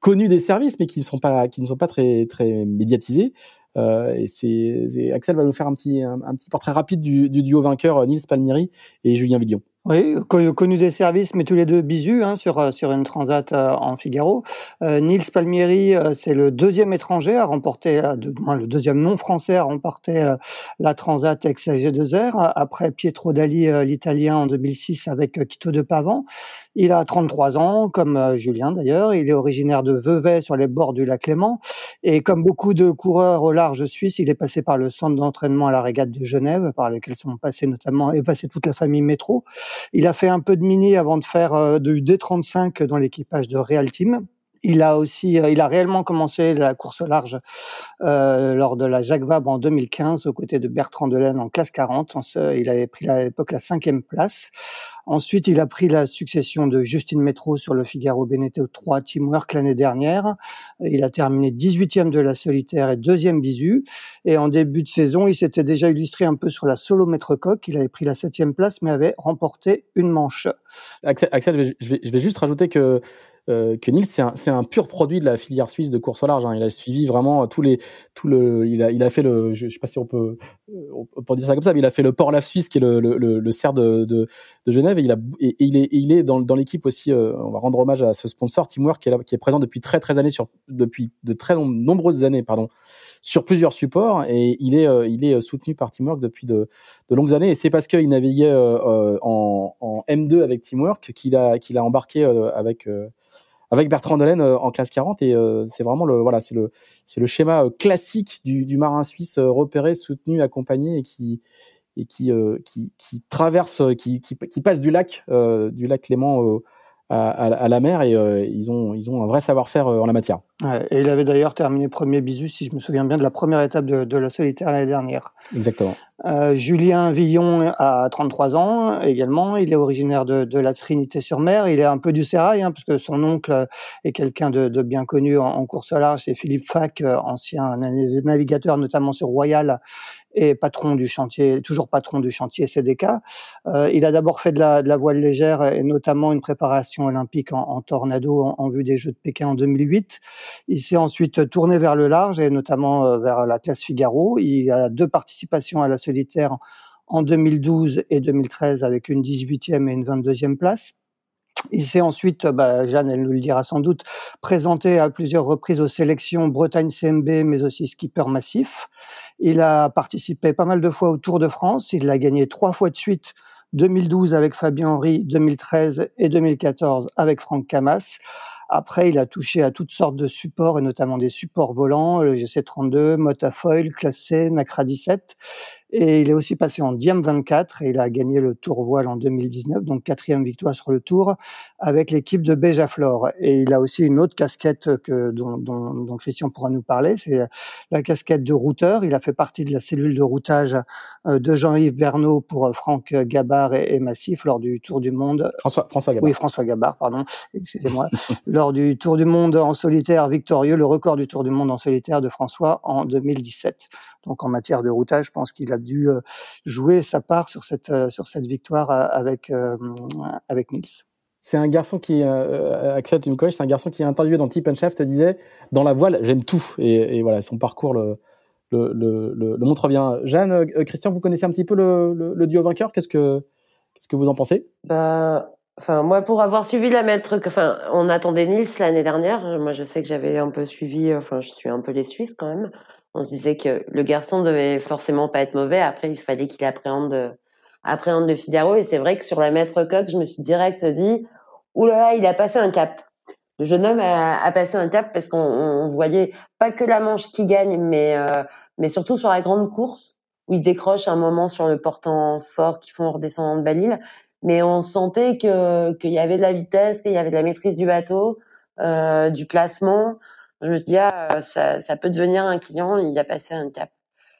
connus des services, mais qui ne sont pas, très, médiatisés. Axel va nous faire un petit, portrait rapide du, du duo vainqueur Nils Palmieri et Julien Villon. Oui, connu des services, mais tous les deux bisus hein, sur, euh, sur une transat euh, en Figaro. Euh, Nils Palmieri, euh, c'est le deuxième étranger à remporter, euh, de, le deuxième non français à remporter euh, la transat XG2R, après Pietro Dali, l'italien, en 2006 avec Quito de Pavan. Il a 33 ans, comme Julien d'ailleurs. Il est originaire de Vevey, sur les bords du lac Léman. Et comme beaucoup de coureurs au large suisse, il est passé par le centre d'entraînement à la régate de Genève, par lequel sont passés notamment, et passé toute la famille métro. Il a fait un peu de mini avant de faire euh, du D35 dans l'équipage de Real Team. Il a aussi, euh, il a réellement commencé la course large euh, lors de la Jacques Vabre en 2015 aux côtés de Bertrand Delaine en classe 40. Il avait pris à l'époque la cinquième place. Ensuite, il a pris la succession de Justine Métro sur le Figaro Beneteau 3 Teamwork l'année dernière. Il a terminé 18e de la solitaire et deuxième bisu. Et en début de saison, il s'était déjà illustré un peu sur la solo maître coq. Il avait pris la septième place, mais avait remporté une manche. Axel, je vais juste rajouter que euh, que Nils, c'est un, un, pur produit de la filière suisse de course au large. Hein. Il a suivi vraiment tous les, tout le, il a, il a fait le, je, je sais pas si on peut, on peut dire ça comme ça, mais il a fait le Port Lave Suisse, qui est le, le, le, cerf de, de, de, Genève, et il a, et, il est, il est dans, dans l'équipe aussi. Euh, on va rendre hommage à ce sponsor Teamwork qui est là, qui est présent depuis très très années sur, depuis de très nombreuses années, pardon, sur plusieurs supports, et il est, euh, il est soutenu par Teamwork depuis de, de longues années, et c'est parce qu'il naviguait euh, euh, en, en, M2 avec Teamwork qu'il a, qu'il a embarqué avec avec Bertrand Delaine euh, en classe 40 et euh, c'est vraiment le voilà c'est le c'est le schéma euh, classique du, du marin suisse repéré soutenu accompagné et qui et qui qui, traverse qui, qui, passe du lac du lac Clément à, à, la mer et ils ont ils ont un vrai savoir-faire en la matière. Ouais, et il avait d'ailleurs terminé premier bisu si je me souviens bien de la première étape de, de la solitaire l'année dernière. Exactement. Euh, Julien Villon a 33 ans également. Il est originaire de, de la Trinité-sur-Mer. Il est un peu du sérail, hein, parce que son oncle est quelqu'un de, de, bien connu en, en course à large. C'est Philippe Fac, euh, ancien navigateur, notamment sur Royal, et patron du chantier, toujours patron du chantier CDK. Euh, il a d'abord fait de la, de la, voile légère et notamment une préparation olympique en, en tornado en, en, vue des Jeux de Pékin en 2008. Il s'est ensuite tourné vers le large et notamment euh, vers la classe Figaro. Il a deux participations à la solitaire en 2012 et 2013 avec une 18e et une 22e place. Il s'est ensuite, bah, Jeanne, elle nous le dira sans doute, présenté à plusieurs reprises aux sélections Bretagne CMB, mais aussi skipper massif. Il a participé pas mal de fois au Tour de France. Il l'a gagné trois fois de suite, 2012 avec Fabien Henry, 2013 et 2014 avec Franck Camas. Après, il a touché à toutes sortes de supports, et notamment des supports volants, le GC32, Motafoil, Classe C, Nacra 17. Et il est aussi passé en Diam 24 et il a gagné le Tour Voile en 2019, donc quatrième victoire sur le Tour avec l'équipe de Béjaflor. Et il a aussi une autre casquette que, dont, dont, dont Christian pourra nous parler, c'est la casquette de routeur. Il a fait partie de la cellule de routage euh, de Jean-Yves Bernot pour euh, Franck Gabard et, et, Massif lors du Tour du Monde. François, François Gabard. Oui, François Gabard, pardon, excusez-moi. lors du Tour du Monde en solitaire victorieux, le record du Tour du Monde en solitaire de François en 2017. Donc en matière de routage, je pense qu'il a dû euh, jouer sa part sur cette euh, sur cette victoire euh, avec avec Nils. C'est un garçon qui, euh, Axel Timkovic, c'est un garçon qui est interviewé dans Tip and Shaft disait dans la voile j'aime tout et, et, voilà son parcours le le, le, le, montre bien. Jeanne, euh, Christian, vous connaissez un petit peu le, le duo vainqueur? Qu'est-ce que qu'est-ce que vous en pensez? Bah Enfin, moi, pour avoir suivi la maître, enfin, on attendait Nils l'année dernière. Moi, je sais que j'avais un peu suivi, enfin, je suis un peu les Suisses quand même on se disait que le garçon devait forcément pas être mauvais. Après, il fallait qu'il appréhende, appréhende le Figaro. Et c'est vrai que sur la maître coque, je me suis direct dit, oulala, il a passé un cap. Le jeune homme a, passé un cap parce qu'on voyait pas que la manche qui gagne, mais euh, mais surtout sur la grande course où il décroche un moment sur le portant fort qui font redescendre de Balil. Mais on sentait que qu'il y avait de la vitesse, qu'il y avait de la maîtrise du bateau, euh, du placement je me dis ah ça, ça peut devenir un client, il a passé un cap.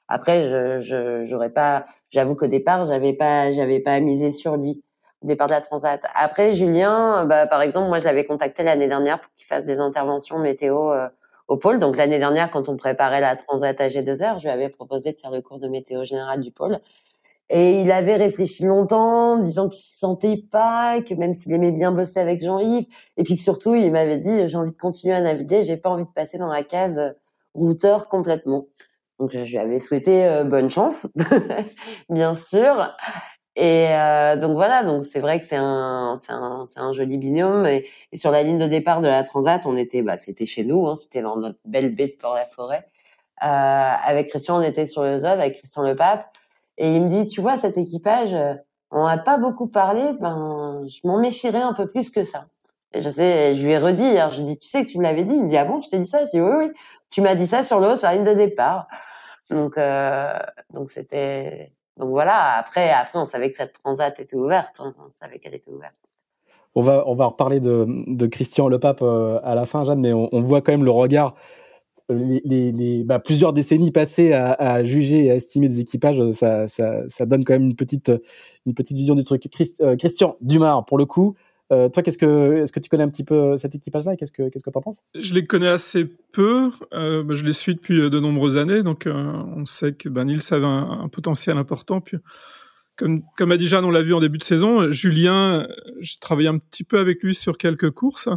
Après, je je j'aurais pas, j'avoue qu'au départ, j'avais pas j'avais pas misé sur lui au départ de la Transat. Après, Julien, bah par exemple, moi je l'avais contacté l'année dernière pour qu'il fasse des interventions météo euh, au pôle. Donc l'année dernière, quand on préparait la Transat à G2R, je lui avais proposé de faire le cours de météo général du pôle. Et il avait réfléchi longtemps, disant qu'il se sentait pas, que même s'il aimait bien bosser avec Jean-Yves, et puis que surtout, il m'avait dit, j'ai envie de continuer à naviguer, j'ai pas envie de passer dans la case euh, routeur complètement. Donc je lui avais souhaité euh, bonne chance, bien sûr. Et euh, donc voilà, donc c'est vrai que c'est un, c'est un, c'est un joli binôme. Et, sur la ligne de départ de la Transat, on était, bah, c'était chez nous, hein, c'était dans notre belle baie de Port-la-Forêt. Euh, avec Christian, on était sur le Zod, avec Christian Le Pape. Et il me dit, tu vois, cet équipage, euh, on n'a pas beaucoup parlé, ben, je m'en méfierais un peu plus que ça. Je sais, je lui ai redit, je lui dis, tu sais que tu me l'avais dit. Il me dit, ah bon, je t'ai dit ça? Je dis, oui, oui, tu m'as dit ça sur le haut, sur la ligne de départ. Donc, euh, donc c'était, donc voilà. Après, après, on savait que cette transat était ouverte. Hein. On savait qu'elle était ouverte. On va, on va reparler de, de Christian Le Pape euh, à la fin, Jeanne, mais on voit quand même le regard les, bah, plusieurs décennies passées à, juger et à estimer des équipages, ça, ça, ça, donne quand même une petite, une petite vision du truc. Christ, euh, Christian Dumas, pour le coup, euh, toi, qu'est-ce que, est-ce que tu connais un petit peu cet équipage-là Qu'est-ce que, qu'est-ce que t'en penses? Je les connais assez peu. Euh, bah, je les suis depuis de nombreuses années, donc euh, on sait que ben, Nils avait un, un, potentiel important. Puis, comme, comme a dit Jeanne, on l'a vu en début de saison. Julien, j'ai travaillé un petit peu avec lui sur quelques courses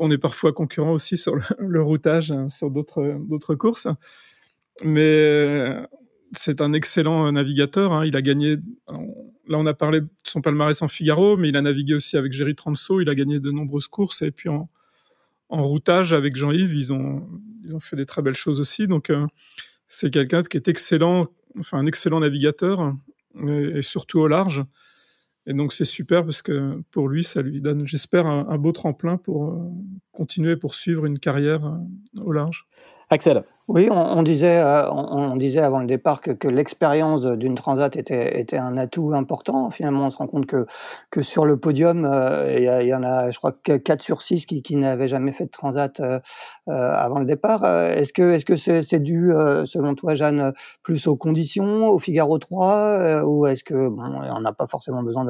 on est parfois concurrent aussi sur le, routage, hein, sur d'autres courses. Mais euh, c'est un excellent navigateur. Hein. Il a gagné. Là, on a parlé de son palmarès en Figaro, mais il a navigué aussi avec Jerry Transo. Il a gagné de nombreuses courses. Et puis en, routage avec Jean-Yves, ils ont ils ont fait des très belles choses aussi. Donc euh, c'est quelqu'un qui est excellent, enfin un excellent navigateur et surtout au large. Et donc c'est super parce que pour lui, ça lui donne, j'espère, un, beau tremplin pour euh, continuer, poursuivre une carrière euh, au large. Axel. Oui, on, on disait, euh, on, on, disait avant le départ que, que l'expérience d'une transat était, était un atout important. Finalement, on se rend compte que, que sur le podium, euh, il y, en a, je crois, que 4 sur 6 qui, qui n'avaient jamais fait de transat euh, euh avant le départ. Est-ce que est-ce que c'est c'est dû, selon toi, Jeanne, plus aux conditions, au Figaro 3, ou est-ce que bon, on n'a pas forcément besoin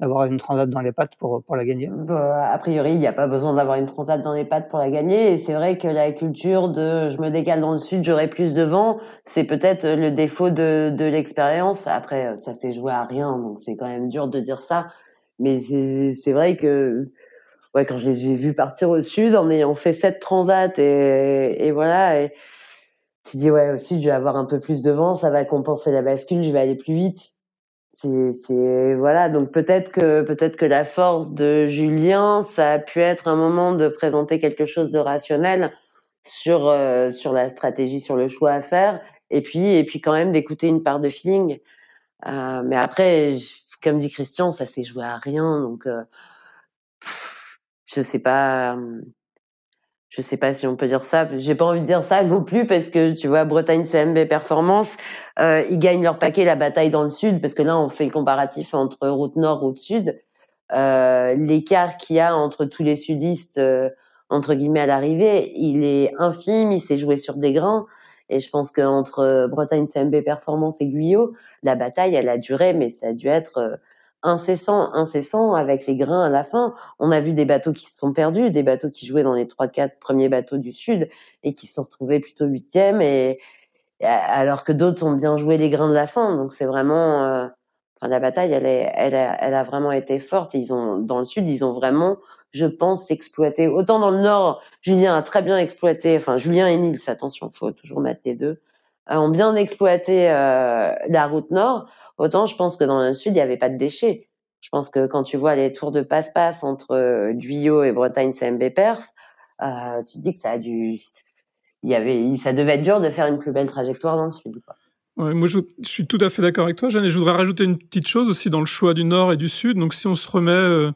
d'avoir une transat dans les pattes pour, pour la gagner? Bah, A priori, il n'y a pas besoin d'avoir une transat dans les pattes pour la gagner. Et c'est vrai que la culture de je me décale dans le sud, j'aurai plus de vent. C'est peut-être le défaut de, de l'expérience. Après, ça s'est joué à rien, donc c'est quand même dur de dire ça. Mais c'est vrai que ouais, quand je les ai vus partir au sud en ayant fait sept transats et, et voilà, et tu dis ouais aussi je vais avoir un peu plus de vent, ça va compenser la bascule, je vais aller plus vite. C'est voilà donc peut-être que peut-être que la force de Julien, ça a pu être un moment de présenter quelque chose de rationnel sur euh, sur la stratégie, sur le choix à faire, et puis et puis quand même d'écouter une part de feeling. Euh, mais après, comme dit Christian, ça s'est joué à rien, donc euh, je sais pas, je sais pas si on peut dire ça. J'ai pas envie de dire ça non plus parce que tu vois, Bretagne CMB Performance, euh, ils gagnent leur paquet la bataille dans le sud parce que là, on fait le comparatif entre route nord, route sud. Euh, l'écart qu'il y a entre tous les sudistes, euh, entre guillemets, à l'arrivée, il est infime, il s'est joué sur des grains. Et je pense qu'entre Bretagne CMB Performance et Guyot, la bataille, elle a duré, mais ça a dû être incessant, incessant avec les grains à la fin. On a vu des bateaux qui se sont perdus, des bateaux qui jouaient dans les trois, quatre premiers bateaux du Sud et qui se sont retrouvés plutôt huitième et, alors que d'autres ont bien joué les grains de la fin. Donc c'est vraiment, euh, enfin la bataille, elle est, elle a, elle a vraiment été forte. Ils ont, dans le Sud, ils ont vraiment, je pense, exploité. Autant dans le Nord, Julien a très bien exploité, enfin Julien et Nils, attention, faut toujours mettre les deux, euh, ont bien exploité euh, la route Nord. Autant je pense que dans le sud, il n'y avait pas de déchets. Je pense que quand tu vois les tours de passe-passe entre euh, Guyot et Bretagne CMB Perf, euh, tu te dis que ça a dû, il y avait, ça devait être dur de faire une plus belle trajectoire dans le sud. Quoi. Moi, je, suis tout à fait d'accord avec toi, Jeanne. Et je voudrais rajouter une petite chose aussi dans le choix du nord et du sud. Donc, si on se remet euh,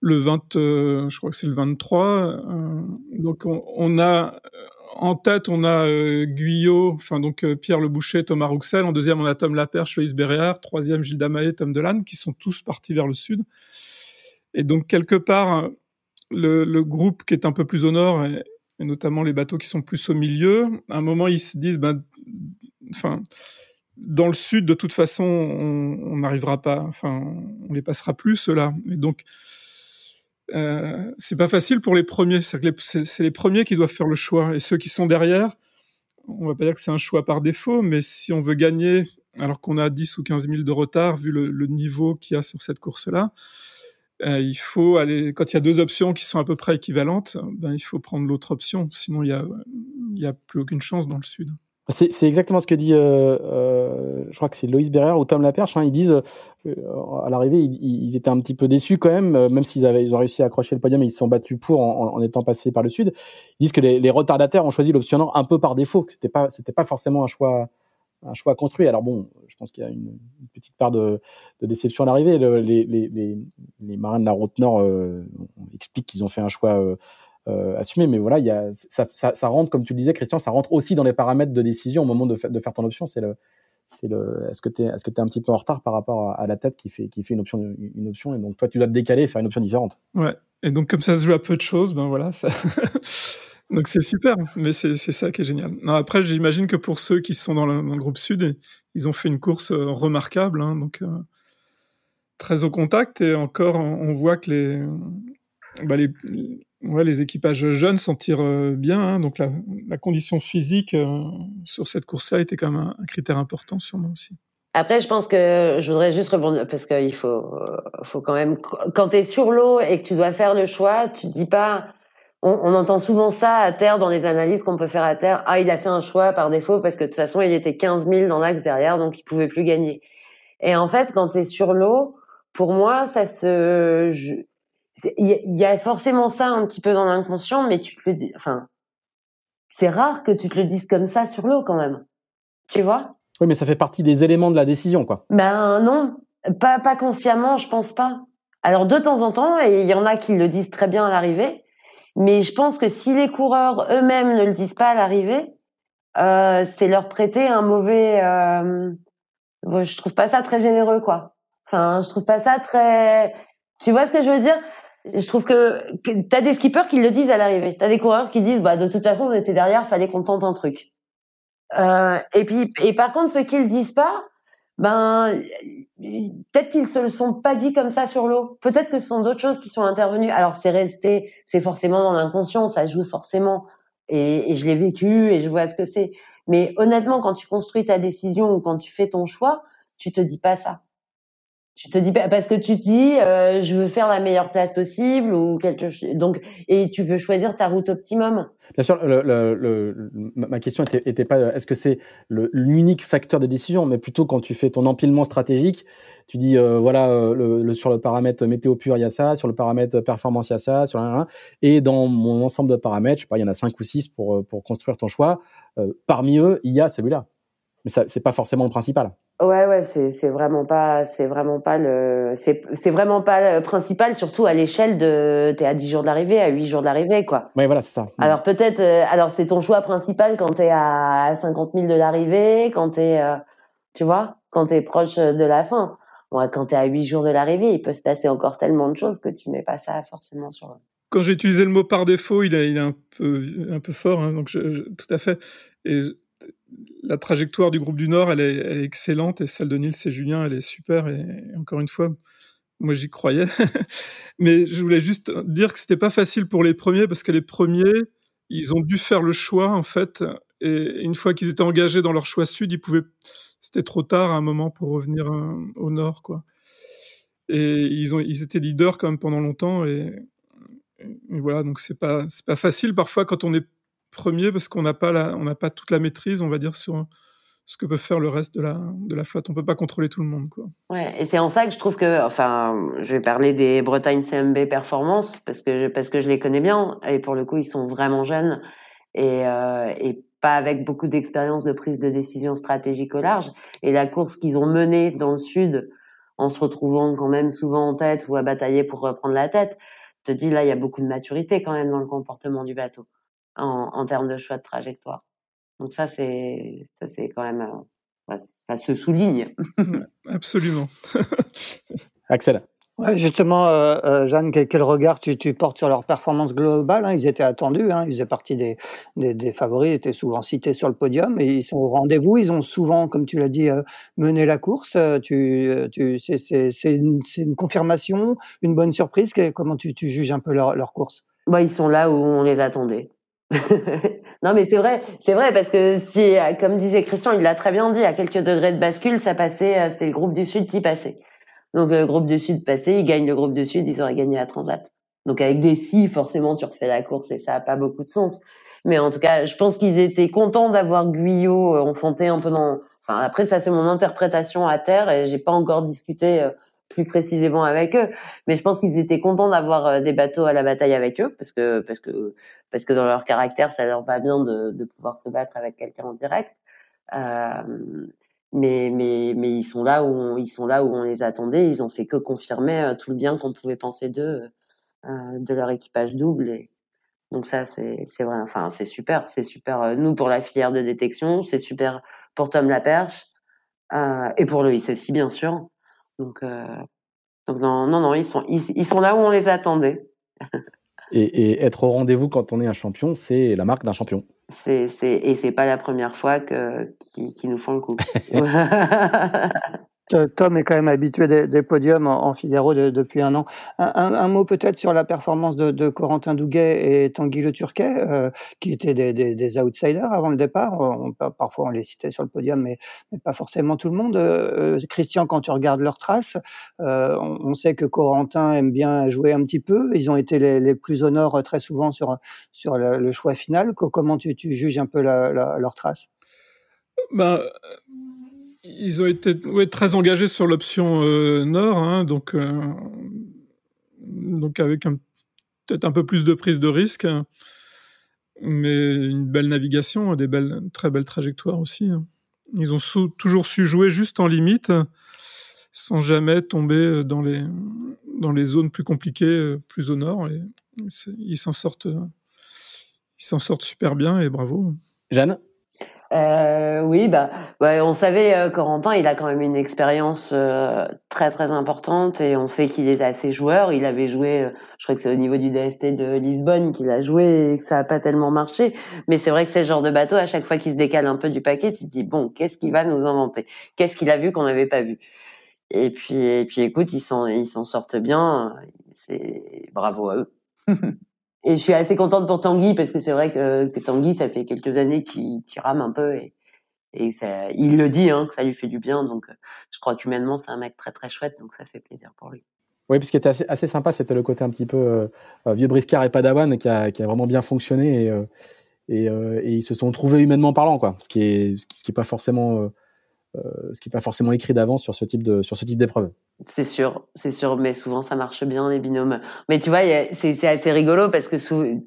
le 20, euh, je crois que c'est le 23, euh, donc on, on, a en tête, on a euh, Guyot, enfin donc euh, Pierre Le Boucher, Thomas Rouxel. En deuxième, on a Tom Laperche, Loïs Béréard. Troisième, Gilles Damaé, Tom Delanne, qui sont tous partis vers le sud. Et donc quelque part, le, groupe qui est un peu plus au nord, et, notamment les bateaux qui sont plus au milieu, à un moment ils se disent, ben, enfin, dans le sud, de toute façon, on n'arrivera pas, enfin, on les passera plus ceux-là. Et donc euh, c'est pas facile pour les premiers. C'est les, premiers qui doivent faire le choix. Et ceux qui sont derrière, on va pas dire que c'est un choix par défaut, mais si on veut gagner, alors qu'on a 10 ou 15 000 de retard, vu le, niveau qu'il y a sur cette course-là, euh, il faut aller, quand il y a deux options qui sont à peu près équivalentes, ben, il faut prendre l'autre option. Sinon, il y a, il y a plus aucune chance dans le sud. C'est exactement ce que dit, euh, euh, je crois que c'est Loïs Berrer ou Tom Laperche. Hein, ils disent, à l'arrivée, ils, étaient un petit peu déçus quand même, même s'ils avaient, ils ont réussi à accrocher le podium et ils se sont battus pour en, étant passés par le sud. Ils disent que les, retardataires ont choisi l'option nord un peu par défaut, que c'était pas, c'était pas forcément un choix, un choix construit. Alors bon, je pense qu'il y a une, petite part de, déception à l'arrivée. Les, marins de la route nord expliquent qu'ils ont fait un choix euh, assumer. Mais voilà, ça, rentre, comme tu le disais, Christian, ça rentre aussi dans les paramètres de décision au moment de, faire ton option. C'est est-ce que tu es, un petit peu en retard par rapport à, la tête qui fait, une option, et donc toi tu dois te décaler et faire une option différente. Ouais. Et donc comme ça se joue à peu de choses, ben voilà. Donc c'est super, mais c'est, ça qui est génial. Non, après, j'imagine que pour ceux qui sont dans le, groupe Sud, ils ont fait une course euh, remarquable, hein, donc euh, très au contact et encore, on voit que les, bah les, équipages jeunes s'en tirent euh, bien. Hein, donc la, condition physique sur cette course-là était quand même un, critère important moi aussi. Après, je pense que je voudrais juste rebondir parce qu'il faut, faut quand même quand tu es sur l'eau et que tu dois faire le choix, tu dis pas. On, on, entend souvent ça à terre dans les analyses qu'on peut faire à terre. Ah, il a fait un choix par défaut parce que de toute façon, il était 15 000 dans l'axe derrière, donc il pouvait plus gagner. Et en fait, quand tu es sur l'eau, pour moi, ça se, il y, a forcément ça un petit peu dans l'inconscient, mais tu te le dis, enfin, c'est rare que tu te le dises comme ça sur l'eau quand même. Tu vois? Oui, mais ça fait partie des éléments de la décision, quoi. Ben non, pas pas consciemment, je pense pas. Alors de temps en temps, et il y en a qui le disent très bien à l'arrivée, mais je pense que si les coureurs eux-mêmes ne le disent pas à l'arrivée, euh, c'est leur prêter un mauvais. Euh, je trouve pas ça très généreux, quoi. Enfin, je trouve pas ça très. Tu vois ce que je veux dire? Je trouve que, que t'as des skippers qui le disent à l'arrivée. T'as des coureurs qui disent, bah de toute façon, on était derrière, fallait qu'on tente un truc. Euh, et puis, et par contre, ceux qui le disent pas, ben peut-être qu'ils se le sont pas dit comme ça sur l'eau. Peut-être que ce sont d'autres choses qui sont intervenues. Alors c'est resté, c'est forcément dans l'inconscient, ça joue forcément. Et, et je l'ai vécu et je vois ce que c'est. Mais honnêtement, quand tu construis ta décision ou quand tu fais ton choix, tu te dis pas ça tu te dis parce que tu te dis euh, je veux faire la meilleure place possible ou quelque donc et tu veux choisir ta route optimum. Bien sûr, ma question était, pas est-ce que c'est l'unique facteur de décision, mais plutôt quand tu fais ton empilement stratégique, tu dis euh, voilà euh, sur le paramètre météo pur il y a ça, sur le paramètre performance il y a ça, sur et dans mon ensemble de paramètres, je sais pas, il y en a cinq ou six pour pour construire ton choix. parmi eux, il y a celui-là. Mais ça, c'est pas forcément le principal. Ouais, ouais, c'est c'est vraiment pas c'est vraiment pas le c'est c'est vraiment pas le principal, surtout à l'échelle de t'es à 10 jours de l'arrivée, à 8 jours de l'arrivée, quoi. Ouais, voilà, c'est ça. Alors peut-être, euh, alors c'est ton choix principal quand t'es à 50 000 de l'arrivée, quand t'es, euh, tu vois, quand t'es proche de la fin. Bon, quand t'es à 8 jours de l'arrivée, il peut se passer encore tellement de choses que tu mets pas ça forcément sur. Quand j'ai utilisé le mot par défaut, il est, il est un peu un peu fort, hein, donc je, tout à fait. Et la trajectoire du groupe du Nord, elle est, excellente et celle de Nils et Julien, elle est super. Et, encore une fois, moi j'y croyais. Mais je voulais juste dire que c'était pas facile pour les premiers parce que les premiers, ils ont dû faire le choix en fait. Et une fois qu'ils étaient engagés dans leur choix sud, ils pouvaient. C'était trop tard à un moment pour revenir euh, au Nord, quoi. Et ils ont, ils étaient leaders quand même pendant longtemps et, et voilà. Donc c'est pas, c'est pas facile parfois quand on est premier parce qu'on n'a pas pas toute la maîtrise, on va dire, sur ce que peut faire le reste de la, de la flotte. On peut pas contrôler tout le monde, quoi. Ouais, et c'est en ça que je trouve que, enfin, je vais parler des Bretagne CMB Performance parce que je, parce que je les connais bien et pour le coup, ils sont vraiment jeunes et, euh, et pas avec beaucoup d'expérience de prise de décision stratégique au large. Et la course qu'ils ont menée dans le sud, en se retrouvant quand même souvent en tête ou à batailler pour reprendre la tête, te dis là, il y a beaucoup de maturité quand même dans le comportement du bateau en, en termes de choix de trajectoire. Donc ça, c'est ça, c'est quand même euh, ça, se souligne. Absolument. Axel. Ouais, justement, euh, euh, Jeanne, quel, quel regard tu, tu, portes sur leur performance globale hein? Ils étaient attendus, hein, ils faisaient partie des, des, des, favoris, ils étaient souvent cités sur le podium et ils sont au rendez-vous. Ils ont souvent, comme tu l'as dit, euh, mené la course. Euh, tu, tu, c'est une, une, confirmation, une bonne surprise. Comment tu, tu juges un peu leur, leur course? Bah, Ils sont là où on les attendait. non, mais c'est vrai, c'est vrai parce que si, comme disait Christian, il l'a très bien dit, à quelques degrés de bascule, ça passait, euh, c'est le groupe du Sud qui passait. Donc le groupe du Sud passait, il gagne le groupe du Sud, ils auraient gagné la Transat. Donc avec des si, forcément, tu refais la course et ça a pas beaucoup de sens. Mais en tout cas, je pense qu'ils étaient contents d'avoir Guyot euh, enfanté un peu dans. Enfin, après, ça c'est mon interprétation à terre et j'ai pas encore discuté euh, plus précisément avec eux. Mais je pense qu'ils étaient contents d'avoir euh, des bateaux à la bataille avec eux, parce que parce que parce que dans leur caractère, ça leur va bien de, de pouvoir se battre avec quelqu'un en direct. Euh, mais mais mais ils sont là où on, ils sont là où on les attendait. Ils ont fait que confirmer euh, tout le bien qu'on pouvait penser d'eux, euh, de leur équipage double. Donc ça c'est c'est vrai. Enfin c'est super, c'est super. Nous pour la filière de détection, c'est super pour Tom Laperche euh, et pour le ICC bien sûr. Donc, euh, donc non, non, non, ils sont, ils, ils, sont là où on les attendait. et, et, être au rendez-vous quand on est un champion, c'est la marque d'un champion. C'est, c'est, et c'est pas la première fois que, qu'ils, qui nous font le coup. Tom est quand même habitué des, podiums en, en Figaro de, depuis un an. Un, mot peut-être sur la performance de, Corentin Douguet et Tanguy Le Turquet, euh, qui étaient des, outsiders avant le départ. On, parfois, on les citait sur le podium, mais, pas forcément tout le monde. Euh, Christian, quand tu regardes leurs traces, euh, on, sait que Corentin aime bien jouer un petit peu. Ils ont été les, plus honneurs très souvent sur, le, choix final. Comment tu, tu juges un peu leurs traces? Ben, ils ont été très engagés sur l'option euh, Nord, hein, donc, euh, donc avec peut-être un peu plus de prise de risque, hein, mais une belle navigation, des belles, très belles trajectoires aussi. Hein. Ils ont toujours su jouer juste en limite, sans jamais tomber dans les, dans les zones plus compliquées, plus au nord. Et ils s'en sortent, ils s'en sortent super bien et bravo. Jeanne? Euh, oui, bah, bah, on savait euh, Corentin, il a quand même une expérience euh, très très importante et on sait qu'il est assez joueur. Il avait joué, euh, je crois que c'est au niveau du DST de Lisbonne qu'il a joué et que ça a pas tellement marché. Mais c'est vrai que c'est le genre de bateau, à chaque fois qu'il se décale un peu du paquet, tu te dis bon, qu'est-ce qu'il va nous inventer? Qu'est-ce qu'il a vu qu'on n'avait pas vu? Et puis et puis écoute, ils s'en ils s'en sortent bien. C'est bravo à eux. Et je suis assez contente pour Tanguy parce que c'est vrai que, Tanguy, ça fait quelques années qu'il rame un peu et, il le dit hein, que ça lui fait du bien. Donc, je crois qu'humainement, c'est un mec très très chouette, donc ça fait plaisir pour lui. Oui, puis ce qui était assez, sympa, c'était le côté un petit peu euh, euh vieux briscard et padawan qui a, qui a vraiment bien fonctionné et, euh, ils se sont trouvés humainement parlant, quoi. Ce qui est, est pas forcément ce qui n'est pas forcément écrit d'avance sur ce type de sur ce type d'épreuve. C'est sûr, c'est sûr, mais souvent ça marche bien les binômes. Mais tu vois, c'est assez rigolo parce que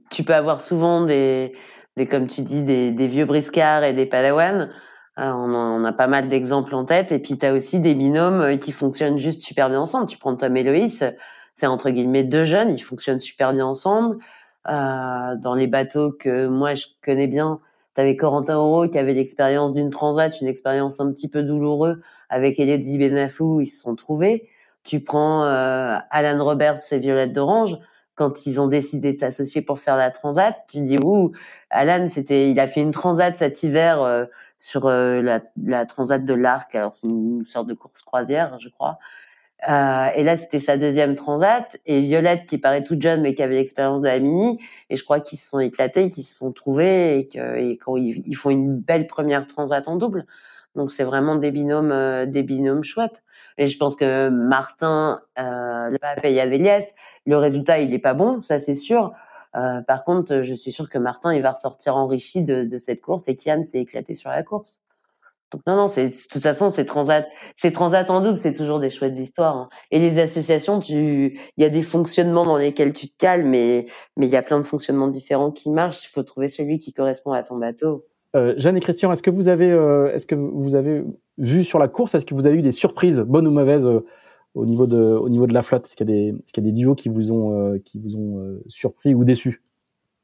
tu peux avoir souvent des, comme tu dis des, vieux briscards et des padawans. on, a, pas mal d'exemples en tête. Et puis, tu as aussi des binômes qui fonctionnent juste super bien ensemble. Tu prends Tom et Loïs, c'est entre guillemets deux jeunes, ils fonctionnent super bien ensemble. dans les bateaux que moi, je connais bien, tu avais Corentin Oro qui avait l'expérience d'une transat, une expérience un petit peu douloureuse avec Elodie Benafou, ils se sont trouvés. Tu prends euh, Alan Roberts et Violette d'Orange, quand ils ont décidé de s'associer pour faire la transat, tu dis ouh, Alan, c'était, il a fait une transat cet hiver euh, sur euh, la, la, transat de l'Arc. Alors c'est une sorte de course croisière, je crois. Euh, et là, c'était sa deuxième transat. Et Violette, qui paraît toute jeune, mais qui avait l'expérience de la mini, et je crois qu'ils se sont éclatés, qu'ils se sont trouvés, et qu'ils ils font une belle première transat en double. Donc c'est vraiment des binômes, euh, des binômes chouettes. Et je pense que Martin, euh, le pape et Yavéliès, le résultat il est pas bon, ça c'est sûr. Euh, par contre, je suis sûr que Martin il va ressortir enrichi de, de cette course et Kian s'est éclaté sur la course. Donc non non, c'est de toute façon c'est transat, c'est transat en double, c'est toujours des chouettes histoires. Hein. Et les associations, tu, il y a des fonctionnements dans lesquels tu te cales, mais mais il y a plein de fonctionnements différents qui marchent. Il faut trouver celui qui correspond à ton bateau. Euh, Jeanne et Christian, est-ce que vous avez, euh, est-ce que vous avez vu sur la course, est-ce que vous avez eu des surprises, bonnes ou mauvaises, euh, au niveau de, au niveau de la flotte? Est-ce qu'il y a des, est-ce qu'il y a des duos qui vous ont, qui vous ont surpris ou déçus?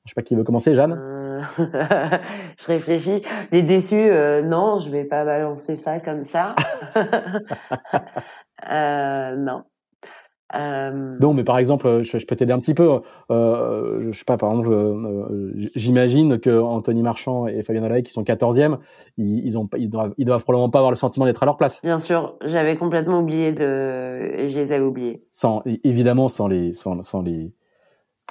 Je sais pas qui veut commencer, Jeanne. je réfléchis. Les déçus, non, je vais pas balancer ça comme ça. non. Euh... Non, mais par exemple, je, peux t'aider un petit peu. Euh, je sais pas, par exemple, euh, j'imagine que Anthony Marchand et Fabien Delahaye, qui sont 14e, ils, ils, ont, ils, doivent, ils doivent probablement pas avoir le sentiment d'être à leur place. Bien sûr, j'avais complètement oublié de, je les avais oubliés. Sans, évidemment, sans les, sans, sans les,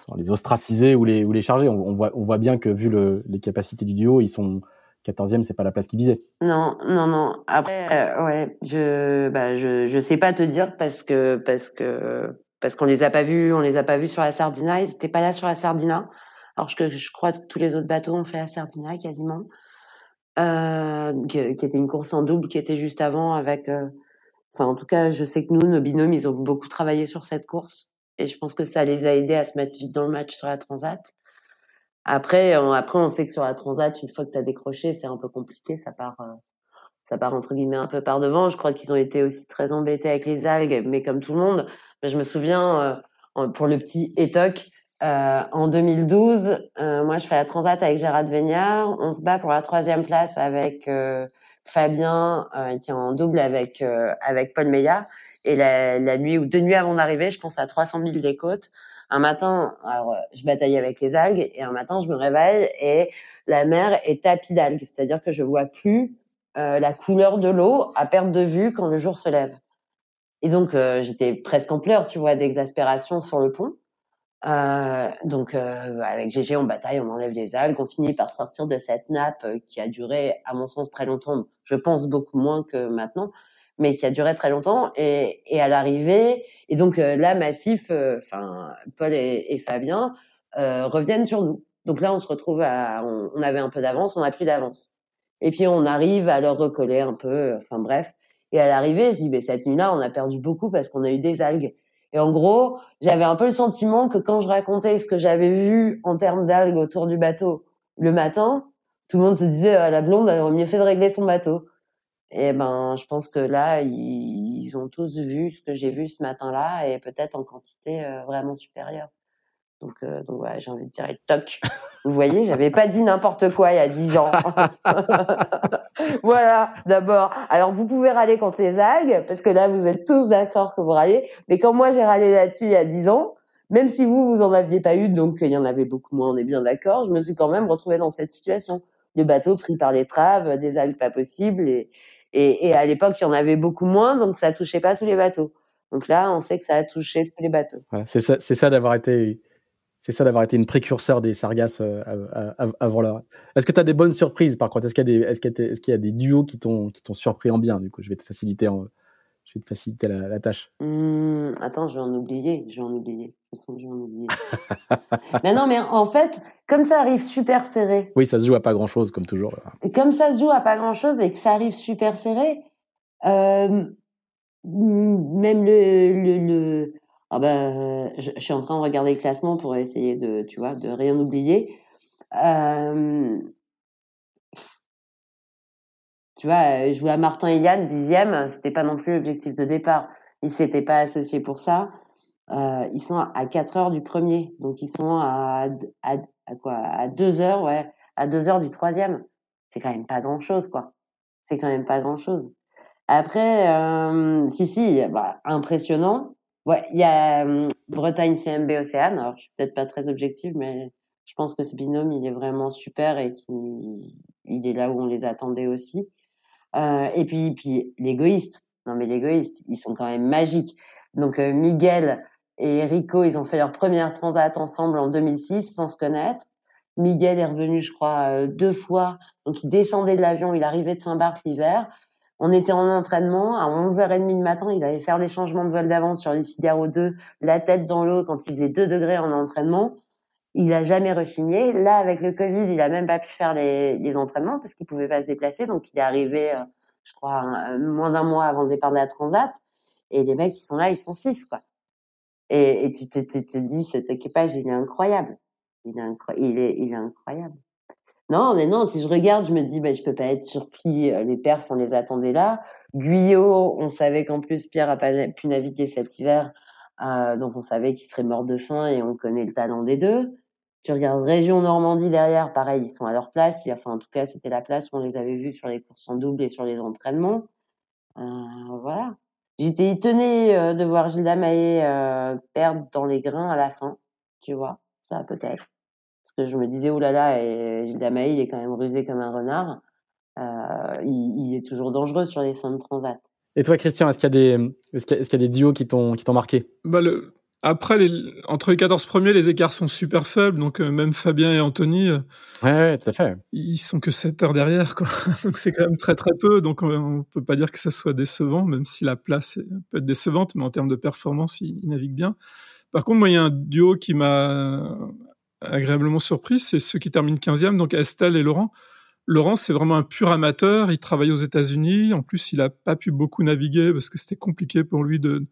sans les ostraciser ou les, ou les charger. On, voit, on voit bien que vu le, les capacités du duo, ils sont, 14e, c'est pas la place qui visait. Non, non, non. Après, euh, ouais, je, bah, je, je sais pas te dire parce que, parce que, parce qu'on les a pas vus, on les a pas vus sur la Sardina. Ils étaient pas là sur la Sardina. Alors que je crois que tous les autres bateaux ont fait la Sardina quasiment. Euh, qui, était une course en double qui était juste avant avec. Euh, enfin, en tout cas, je sais que nous, nos binômes, ils ont beaucoup travaillé sur cette course et je pense que ça les a aidés à se mettre vite dans le match sur la Transat. Après, on, après, on sait que sur la transat, une fois que tu as décroché, c'est un peu compliqué. Ça part, euh, ça part entre guillemets un peu par devant. Je crois qu'ils ont été aussi très embêtés avec les algues, mais comme tout le monde. je me souviens euh, pour le petit Etoc, euh, en 2012, moi, je fais la transat avec Gérard Veignard. On se bat pour la troisième place avec Fabien, qui est en double avec avec Paul Meillat. Et la, nuit ou deux nuits avant d'arriver, je pense à 300 000 des côtes. Un matin, alors, je bataillais avec les algues et un matin, je me réveille et la mer est tapie d'algues. C'est-à-dire que je vois plus euh, la couleur de l'eau à perte de vue quand le jour se lève. Et donc, euh, j'étais presque en pleurs, tu vois, d'exaspération sur le pont. Euh, donc, euh, avec GG, on bataille, on enlève les algues, on finit par sortir de cette nappe qui a duré, à mon sens, très longtemps. Je pense beaucoup moins que maintenant, mais qui a duré très longtemps. Et, et à l'arrivée, et donc euh, là, Massif, euh, enfin Paul et, et Fabien euh, reviennent sur nous. Donc là, on se retrouve à, on, on avait un peu d'avance, on n'a plus d'avance. Et puis on arrive à leur recoller un peu. Enfin bref. Et à l'arrivée, je dis, ben cette nuit-là, on a perdu beaucoup parce qu'on a eu des algues. Et en gros, j'avais un peu le sentiment que quand je racontais ce que j'avais vu en termes d'algues autour du bateau le matin, tout le monde se disait, ah, la blonde, elle aurait mieux fait de régler son bateau. Et ben, je pense que là, ils, ont tous vu ce que j'ai vu ce matin-là et peut-être en quantité euh, vraiment supérieure. Donc, euh, donc ouais, j'ai envie de dire toc. Vous voyez, j'avais pas dit n'importe quoi il y a dix ans. voilà, d'abord. Alors, vous pouvez râler contre les algues, parce que là, vous êtes tous d'accord que vous râlez. Mais quand moi, j'ai râlé là-dessus il y a dix ans, même si vous, vous en aviez pas eu, donc il y en avait beaucoup moins, on est bien d'accord, je me suis quand même retrouvée dans cette situation. Le bateau pris par les traves, des algues pas possibles, et, et, à l'époque, il y en avait beaucoup moins, donc ça touchait pas tous les bateaux. Donc là, on sait que ça a touché tous les bateaux. c'est ça, c'est ça d'avoir été, c'est ça d'avoir été une précurseur des sargasses euh, avant l'heure. Est-ce que tu as des bonnes surprises par contre? Est-ce qu'il y a des, est-ce y a des duos qui t'ont, qui t'ont surpris en bien Du coup, je vais te faciliter en, je vais te faciliter la, tâche. Mmh, attends, je vais en oublier. Je vais en oublier. Je sens que je vais en oublier. mais non, mais en fait, comme ça arrive super serré. Oui, ça se joue à pas grand chose, comme toujours. Et comme ça se joue à pas grand chose et que ça arrive super serré, euh, même le, le, le... Ah ben, je, je, suis en train de regarder le classement pour essayer de, tu vois, de rien oublier. Euh, tu vois, je vois Martin et Yann dixième, c'était pas non plus l'objectif de départ. Ils s'étaient pas associés pour ça. Euh, ils sont à 4 heures du premier, donc ils sont à, à, à quoi? À 2 heures, ouais, à 2 heures du troisième. C'est quand même pas grand chose, quoi. C'est quand même pas grand chose. Après, euh, si si, bah, impressionnant. Ouais, il y a euh, Bretagne CMB Océane. Alors, je suis peut-être pas très objective, mais je pense que ce binôme, il est vraiment super et qu'il il est là où on les attendait aussi. Euh, et puis, puis l'égoïste. Non, mais l'égoïste, ils sont quand même magiques. Donc, euh, Miguel et Rico, ils ont fait leur première transat ensemble en 2006 sans se connaître. Miguel est revenu, je crois, euh, deux fois. Donc, il descendait de l'avion, il arrivait de Saint-Barth l'hiver. On était en entraînement. À 11h30 du matin, il allait faire des changements de vol d'avance sur les Figaro 2, la tête dans l'eau quand il faisait 2 degrés en entraînement. Il a jamais rechigné. Là, avec le Covid, il a même pas pu faire les, entraînements parce qu'il pouvait pas se déplacer. Donc, il est arrivé, euh, je crois, moins d'un mois avant le départ de la Transat. Et les mecs, ils sont là, ils sont six, quoi. Et, tu te, dis, cet équipage, il est incroyable. Il est, incroyable. Non, mais non, si je regarde, je me dis, bah, je peux pas être surpris. Les perfs, on les attendait là. Guyot, on savait qu'en plus, Pierre a pas pu naviguer cet hiver. Euh, donc, on savait qu'il serait mort de faim et on connaît le talent des deux. Tu regardes Région Normandie derrière, pareil, ils sont à leur place. Enfin, en tout cas, c'était la place où on les avait vus sur les courses en double et sur les entraînements. Euh, voilà. J'étais étonnée euh, de voir Gilda Maé euh, perdre dans les grains à la fin, tu vois, ça peut-être. Parce que je me disais, oh là là, et Gilda Maé, il est quand même rusé comme un renard. Euh, il, il, est toujours dangereux sur les fins de transat. Et toi, Christian, est-ce qu'il y a des, est-ce qu'il y, qu y, a des duos qui t'ont, qui t'ont marqué? Bah le, après, les, entre les 14 premiers, les écarts sont super faibles. Donc, euh, même Fabien et Anthony, euh, ouais, ouais, tout à fait. ils sont que 7 heures derrière. Quoi. donc, c'est quand même très, très peu. Donc, on, peut pas dire que ça soit décevant, même si la place peut être décevante. Mais en termes de performance, ils, ils naviguent bien. Par contre, moi, il y a un duo qui m'a agréablement surpris. C'est ceux qui terminent 15e, donc Estelle et Laurent. Laurent, c'est vraiment un pur amateur. Il travaille aux États-Unis. En plus, il a pas pu beaucoup naviguer parce que c'était compliqué pour lui de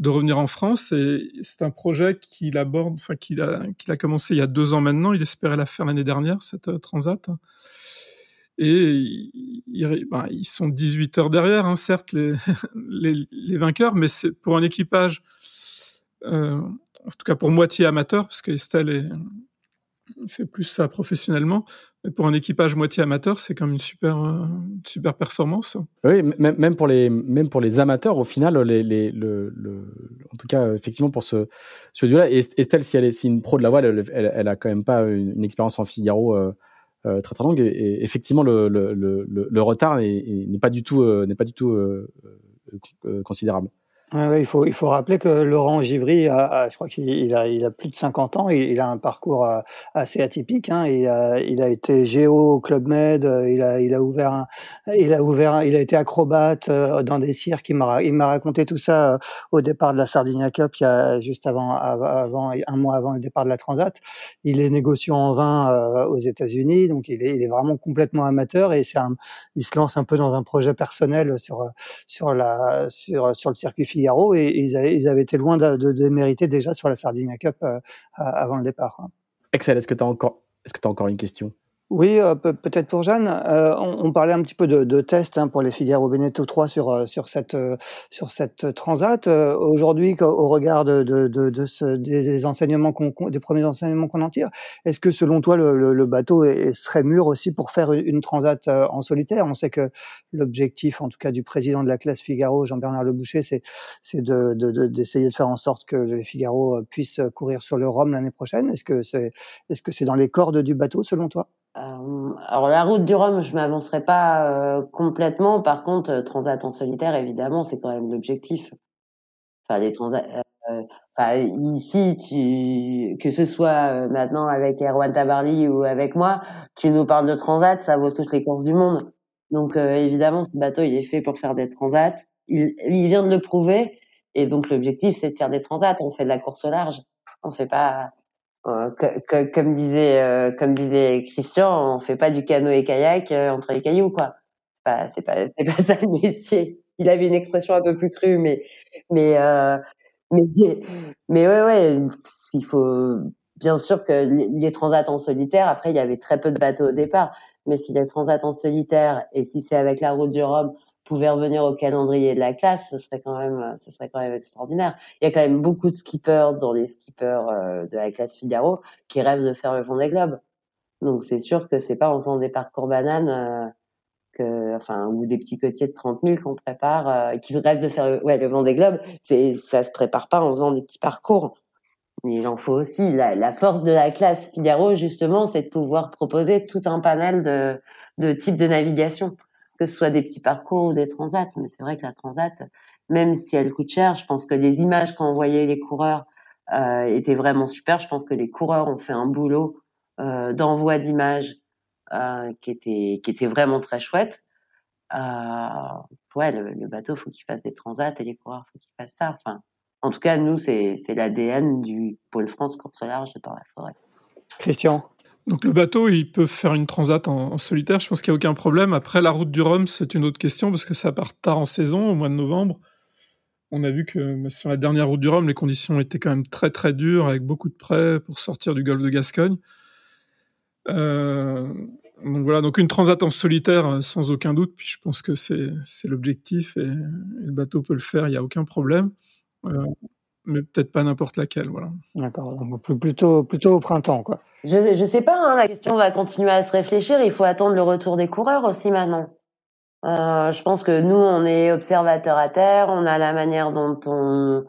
de revenir en France. Et c'est un projet qu'il aborde, enfin qu'il a, commencé il y a deux ans maintenant. Il espérait la faire l'année dernière, cette euh, transat. Et ils, ben, ils sont 18 heures derrière, hein, certes, les, vainqueurs, mais c'est pour un équipage, euh, en tout cas pour moitié amateur, parce qu'Estelle est, fait plus ça professionnellement. Mais pour un équipage moitié amateur, c'est quand même une super, euh, super performance. Oui, même pour les, même pour les amateurs, au final, les, le, en tout cas, effectivement, pour ce, ce duo-là, Estelle, si elle est si une pro de la voile, elle, elle, a quand même pas une, une expérience en Figaro euh, euh, très très longue. Et, effectivement, le, le, retard n'est pas du tout, n'est pas du tout considérable. Il, faut, il faut rappeler que Laurent Givry, a, je crois qu'il a, il a plus de 50 ans, il, a un parcours euh, assez atypique. Hein, il, a, il a été géo au Club Med, euh, il a, il a ouvert, un, il a ouvert, il a été acrobate euh, dans des cirques. Il m'a, il m'a raconté tout ça au départ de la Sardinia Cup, il y a juste avant, avant, un mois avant le départ de la Transat. Il est négociant en vin aux États-Unis, donc il est, il est vraiment complètement amateur et c'est un, il se lance un peu dans un projet personnel sur, sur la, sur, sur le circuit Et, ils, avaient, été loin de, de, mériter déjà sur la Sardinia Cup euh, avant le départ. Excel, est-ce que tu as est-ce que tu as encore une question? Oui, euh, peut-être pour Jeanne. Euh, on, parlait un petit peu de, de tests hein, pour les Figaro Beneteau 3 sur euh, sur cette sur cette transat. Aujourd'hui, au regard de, de, de ce, des enseignements des premiers enseignements qu'on en tire, est-ce que selon toi le, le, le bateau est, serait mûr aussi pour faire une transat en solitaire? On sait que l'objectif, en tout cas du président de la classe Figaro, Jean-Bernard Leboucher, c'est c'est de, d'essayer de, faire en sorte que les Figaro puissent courir sur le Rhum l'année prochaine. Est-ce que c'est que c'est dans les cordes du bateau selon toi? Alors la route du Rhum, je m'avancerai pas euh, complètement. Par contre, euh, transat en solitaire, évidemment, c'est quand même l'objectif. Enfin, des transats. Euh, enfin, ici, tu, que ce soit maintenant avec Erwan Tabarly ou avec moi, tu nous parles de transat, ça vaut toutes les courses du monde. Donc évidemment, ce bateau, il est fait pour faire des transats. Il, il vient de le prouver. Et donc l'objectif, c'est de faire des transats. On fait de la course au large. On fait pas euh, comme disait euh, comme disait Christian, on fait pas du canoë kayak euh, entre les cailloux quoi. C'est pas c'est pas c'est pas ça le métier. Il avait une expression un peu plus crue, mais mais mais mais ouais ouais, il faut bien sûr que les transats en solitaire, après, il y avait très peu de bateaux au départ. Mais si les transats en solitaire et si c'est avec la route du Rhum pouvaient revenir au calendrier de la classe, ce serait quand même, ce serait quand même extraordinaire. Il y a quand même beaucoup de skippers dans les skippers euh, de la classe Figaro qui rêvent de faire le Vendée Globe. Donc c'est sûr que c'est pas en faisant des parcours bananes euh, que, enfin, ou des petits côtiers de 30 000 qu'on prépare, euh, qui rêvent de faire le Vendée Globe. C'est, ça se prépare pas en faisant des petits parcours. Mais il en faut aussi. La, force de la classe Figaro, justement, c'est de pouvoir proposer tout un panel de types de navigation, que ce soit des petits parcours ou des transats. Mais c'est vrai que la transat, même si elle coûte cher, je pense que les images qu'ont envoyées les coureurs euh, étaient vraiment super. Je pense que les coureurs ont fait un boulot euh, d'envoi d'images euh, qui était qui était vraiment très chouette. Ouais, le, le bateau faut qu'il fasse des transats et les coureurs faut qu'ils fassent ça. Enfin, en tout cas, nous, c'est l'ADN du Pôle France course large de par la forêt. Christian? Donc le bateau, il peut faire une transat en, solitaire, je pense qu'il n'y a aucun problème. Après, la route du Rhum, c'est une autre question, parce que ça part tard en saison, au mois de novembre. On a vu que bah, sur la dernière route du Rhum, les conditions étaient quand même très très dures, avec beaucoup de prêts pour sortir du golfe de Gascogne. Euh, donc voilà, donc une transat en solitaire, euh, sans aucun doute, puis je pense que c'est l'objectif, et, et, le bateau peut le faire, il n'y a aucun problème. Euh, mais peut-être pas n'importe laquelle, voilà. D'accord, donc plutôt, plutôt au printemps, quoi. Je, je sais pas, hein, la question va continuer à se réfléchir, il faut attendre le retour des coureurs aussi maintenant. Euh, je pense que nous, on est observateurs à terre, on a la manière dont on,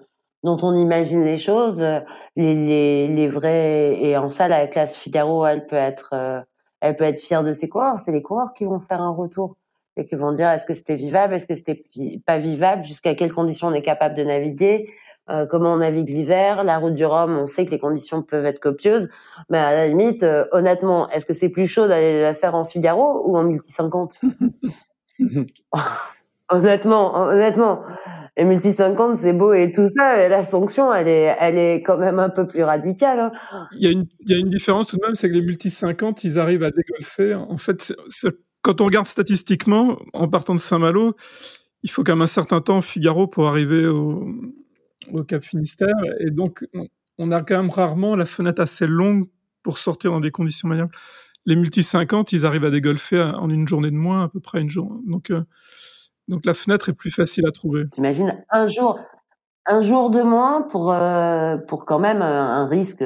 dont on imagine les choses, les, les, les vrais, et en ça, la classe Figaro, elle peut être, euh, elle peut être fière de ses coureurs. C'est les coureurs qui vont faire un retour et qui vont dire est-ce que c'était vivable, est-ce que c'était pas vivable, jusqu'à quelles conditions on est capable de naviguer, euh, comment on navigue l'hiver, la route du Rhum, on sait que les conditions peuvent être copieuses, mais à la limite, euh, honnêtement, est-ce que c'est plus chaud d'aller la faire en Figaro ou en multi 50 Honnêtement, honnêtement, et multi 50 c'est beau et tout ça, mais la sanction elle est, elle est quand même un peu plus radicale. Hein. Il y a une, il y a une différence tout de même, c'est que les multi 50 ils arrivent à dégolfer. En fait, quand on regarde statistiquement, en partant de Saint-Malo, il faut quand même un certain temps Figaro pour arriver au, au Cap Finistère, et donc on, a quand même rarement la fenêtre assez longue pour sortir dans des conditions maniables. Les multi 50 ils arrivent à dégolfer en une journée de moins, à peu près une journée. Donc euh, donc la fenêtre est plus facile à trouver. T'imagines un jour, un jour de moins pour euh, pour quand même un risque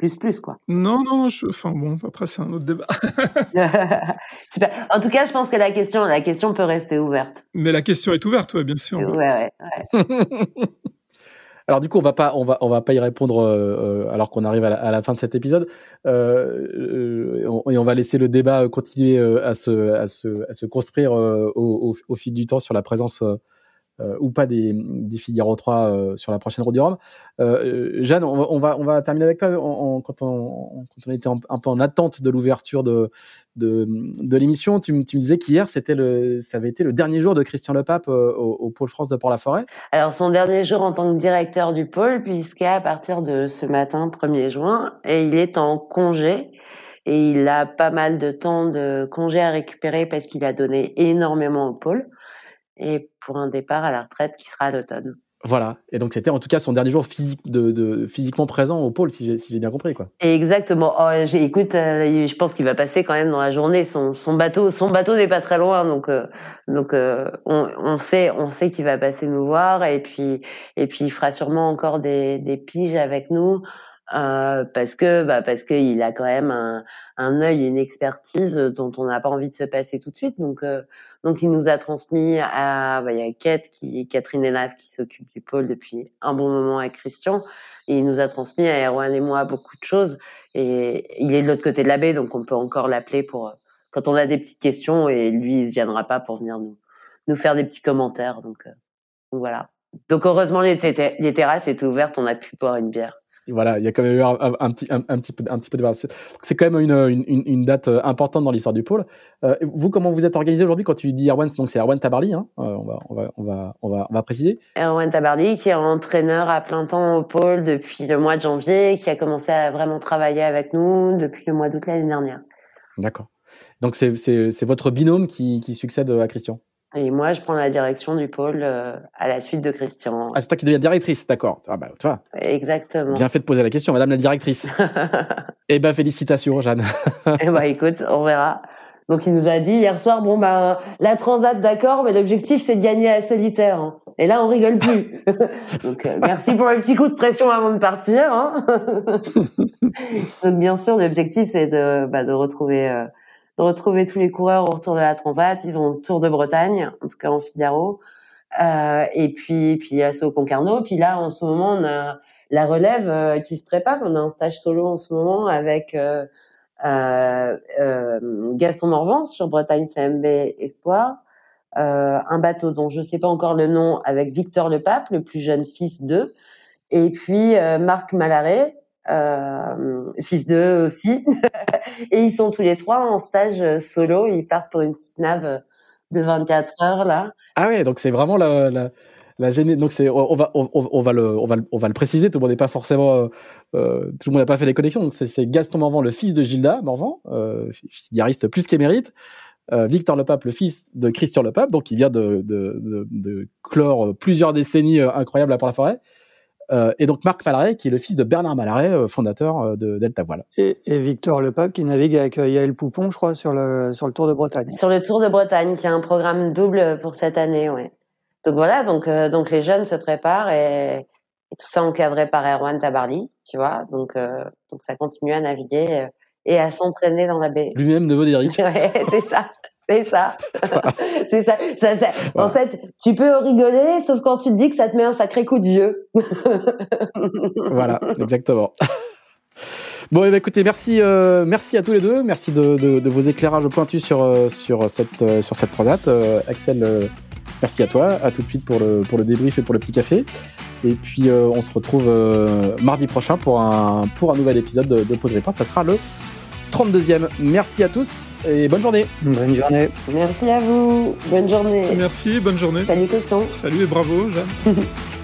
plus plus quoi. Non non, je, enfin bon après c'est un autre débat. Super. En tout cas, je pense que la question la question peut rester ouverte. Mais la question est ouverte, ouais, bien sûr. Ouais ouais. ouais. Alors du coup, on va pas, on va, on va pas y répondre euh, alors qu'on arrive à la, fin de cet épisode, euh, et on va laisser le débat continuer euh, à se, à se, à se construire euh, au, fil du temps sur la présence euh, ou pas des, des Figaro 3 euh, sur la prochaine route du Rhum. Euh, Jeanne, on va, on va, terminer avec toi. Quand, on, quand on était un peu en attente de l'ouverture de, de, l'émission, tu, me disais qu'hier, c'était le, ça avait été le dernier jour de Christian Lepape au, au Pôle France de Port-la-Forêt. Alors, son dernier jour en tant que directeur du pôle, puisqu'à partir de ce matin, 1er juin, et il est en congé. Et il a pas mal de temps de congé à récupérer parce qu'il a donné énormément au pôle et pour un départ à la retraite qui sera à l'automne. Voilà. Et donc c'était en tout cas son dernier jour physique de, de physiquement présent au pôle, si j'ai si bien compris quoi. Exactement. Oh, écoute, euh, je pense qu'il va passer quand même dans la journée. Son, son bateau, son bateau n'est pas très loin, donc euh, donc euh, on, on, sait on sait qu'il va passer nous voir et puis et puis il fera sûrement encore des, des piges avec nous. Euh, parce que bah parce qu'il a quand même un, un œil une expertise dont on n'a pas envie de se passer tout de suite. Donc euh, donc il nous a transmis à bah, il y a Kate qui Catherine Elave qui s'occupe du pôle depuis un bon moment avec Christian. Il nous a transmis à Erwan et moi beaucoup de choses. Et il est de l'autre côté de la baie donc on peut encore l'appeler pour quand on a des petites questions et lui il se gênera pas pour venir nous nous faire des petits commentaires. Donc, euh, voilà. Donc heureusement les terrasses étaient ouvertes on a pu boire une bière voilà, il y a quand même eu un, petit, un, un, petit peu, un petit peu de C'est quand même une, une, une, date euh, importante dans l'histoire du pôle. Euh, vous, comment vous êtes organisé aujourd'hui quand tu dis Erwan Donc c'est Erwan Tabarly, hein, euh, on, va, on, va, on, va, on, va, on va préciser. Erwan Tabarly, qui est entraîneur à plein temps au pôle depuis le mois de janvier, qui a commencé à vraiment travailler avec nous depuis le mois d'août l'année dernière. D'accord. Donc c'est votre binôme qui, qui succède à Christian? Et moi, je prends la direction du pôle à la suite de Christian. Ah, c'est toi qui deviens directrice, d'accord. Ah bah, tu vois. Exactement. Bien fait de poser la question, Madame la directrice. eh ben, félicitations, Jeanne. eh ben, écoute, on verra. Donc il nous a dit hier soir, bon ben la transat d'accord, mais l'objectif c'est de gagner à solitaire. Hein. Et là on rigole plus. Donc euh, merci pour le petit coup de pression avant de partir. Hein. Donc bien sûr l'objectif c'est de, bah, de retrouver euh, de retrouver tous les coureurs au retour de la transat. Ils ont le Tour de Bretagne, en tout cas en Figaro. Euh, et puis puis il y a ce Concarneau. Puis là en ce moment on a la relève euh, qui se prépare. On a un stage solo en ce moment avec euh, euh, Gaston Morvan sur Bretagne CMB Espoir, euh, un bateau dont je ne sais pas encore le nom avec Victor Le Pape, le plus jeune fils d'eux, et puis Marc Malaret, fils d'eux aussi. et ils sont tous les trois en stage solo. Ils partent pour une petite nave de 24 heures là. Ah ouais, donc c'est vraiment la, la, Donc c'est, on va, on, va le, on va, on va le préciser. Tout le monde n'est pas forcément, euh, euh, tout le monde n'a pas fait les connexions. Donc c'est Gaston Morvan, le fils de Gilda Morvan, euh, guitariste plus qu'émérite. Euh, Victor Lepape, le fils de Christian Lepape, donc il vient de, de, clore plusieurs décennies euh, incroyables pour la forêt. Euh, et donc Marc Malaret, qui est le fils de Bernard Malaret, fondateur de Delta Voile. Et, et Victor Lepape, qui navigue avec Yael Poupon, je crois, sur le, sur le Tour de Bretagne. Sur le Tour de Bretagne, qui a un programme double pour cette année, ouais. Donc voilà, donc euh, donc les jeunes se préparent et, tout ça encadré par Erwan Tabarly, tu vois. Donc euh, donc ça continue à naviguer euh, et à s'entraîner dans la baie. Lui-même neveu d'Eric. ouais, c'est ça. C'est ça. c'est ça. ça, ça. En fait, tu peux rigoler, sauf quand tu te dis que ça te met un sacré coup de vieux. voilà, exactement. Bon, eh ben, écoutez, merci, euh, merci à tous les deux. Merci de, de, de vos éclairages pointus sur, sur cette, sur cette transat. Axel, Merci à toi. À tout de suite pour le, pour le débrief et pour le petit café. Et puis, euh, on se retrouve euh, mardi prochain pour un, pour un nouvel épisode de, de Pause. Ça sera le 32e. Merci à tous et bonne journée. Bonne journée. Merci à vous. Bonne journée. Merci, bonne journée. Salut, Christian. Salut et bravo, Jeanne.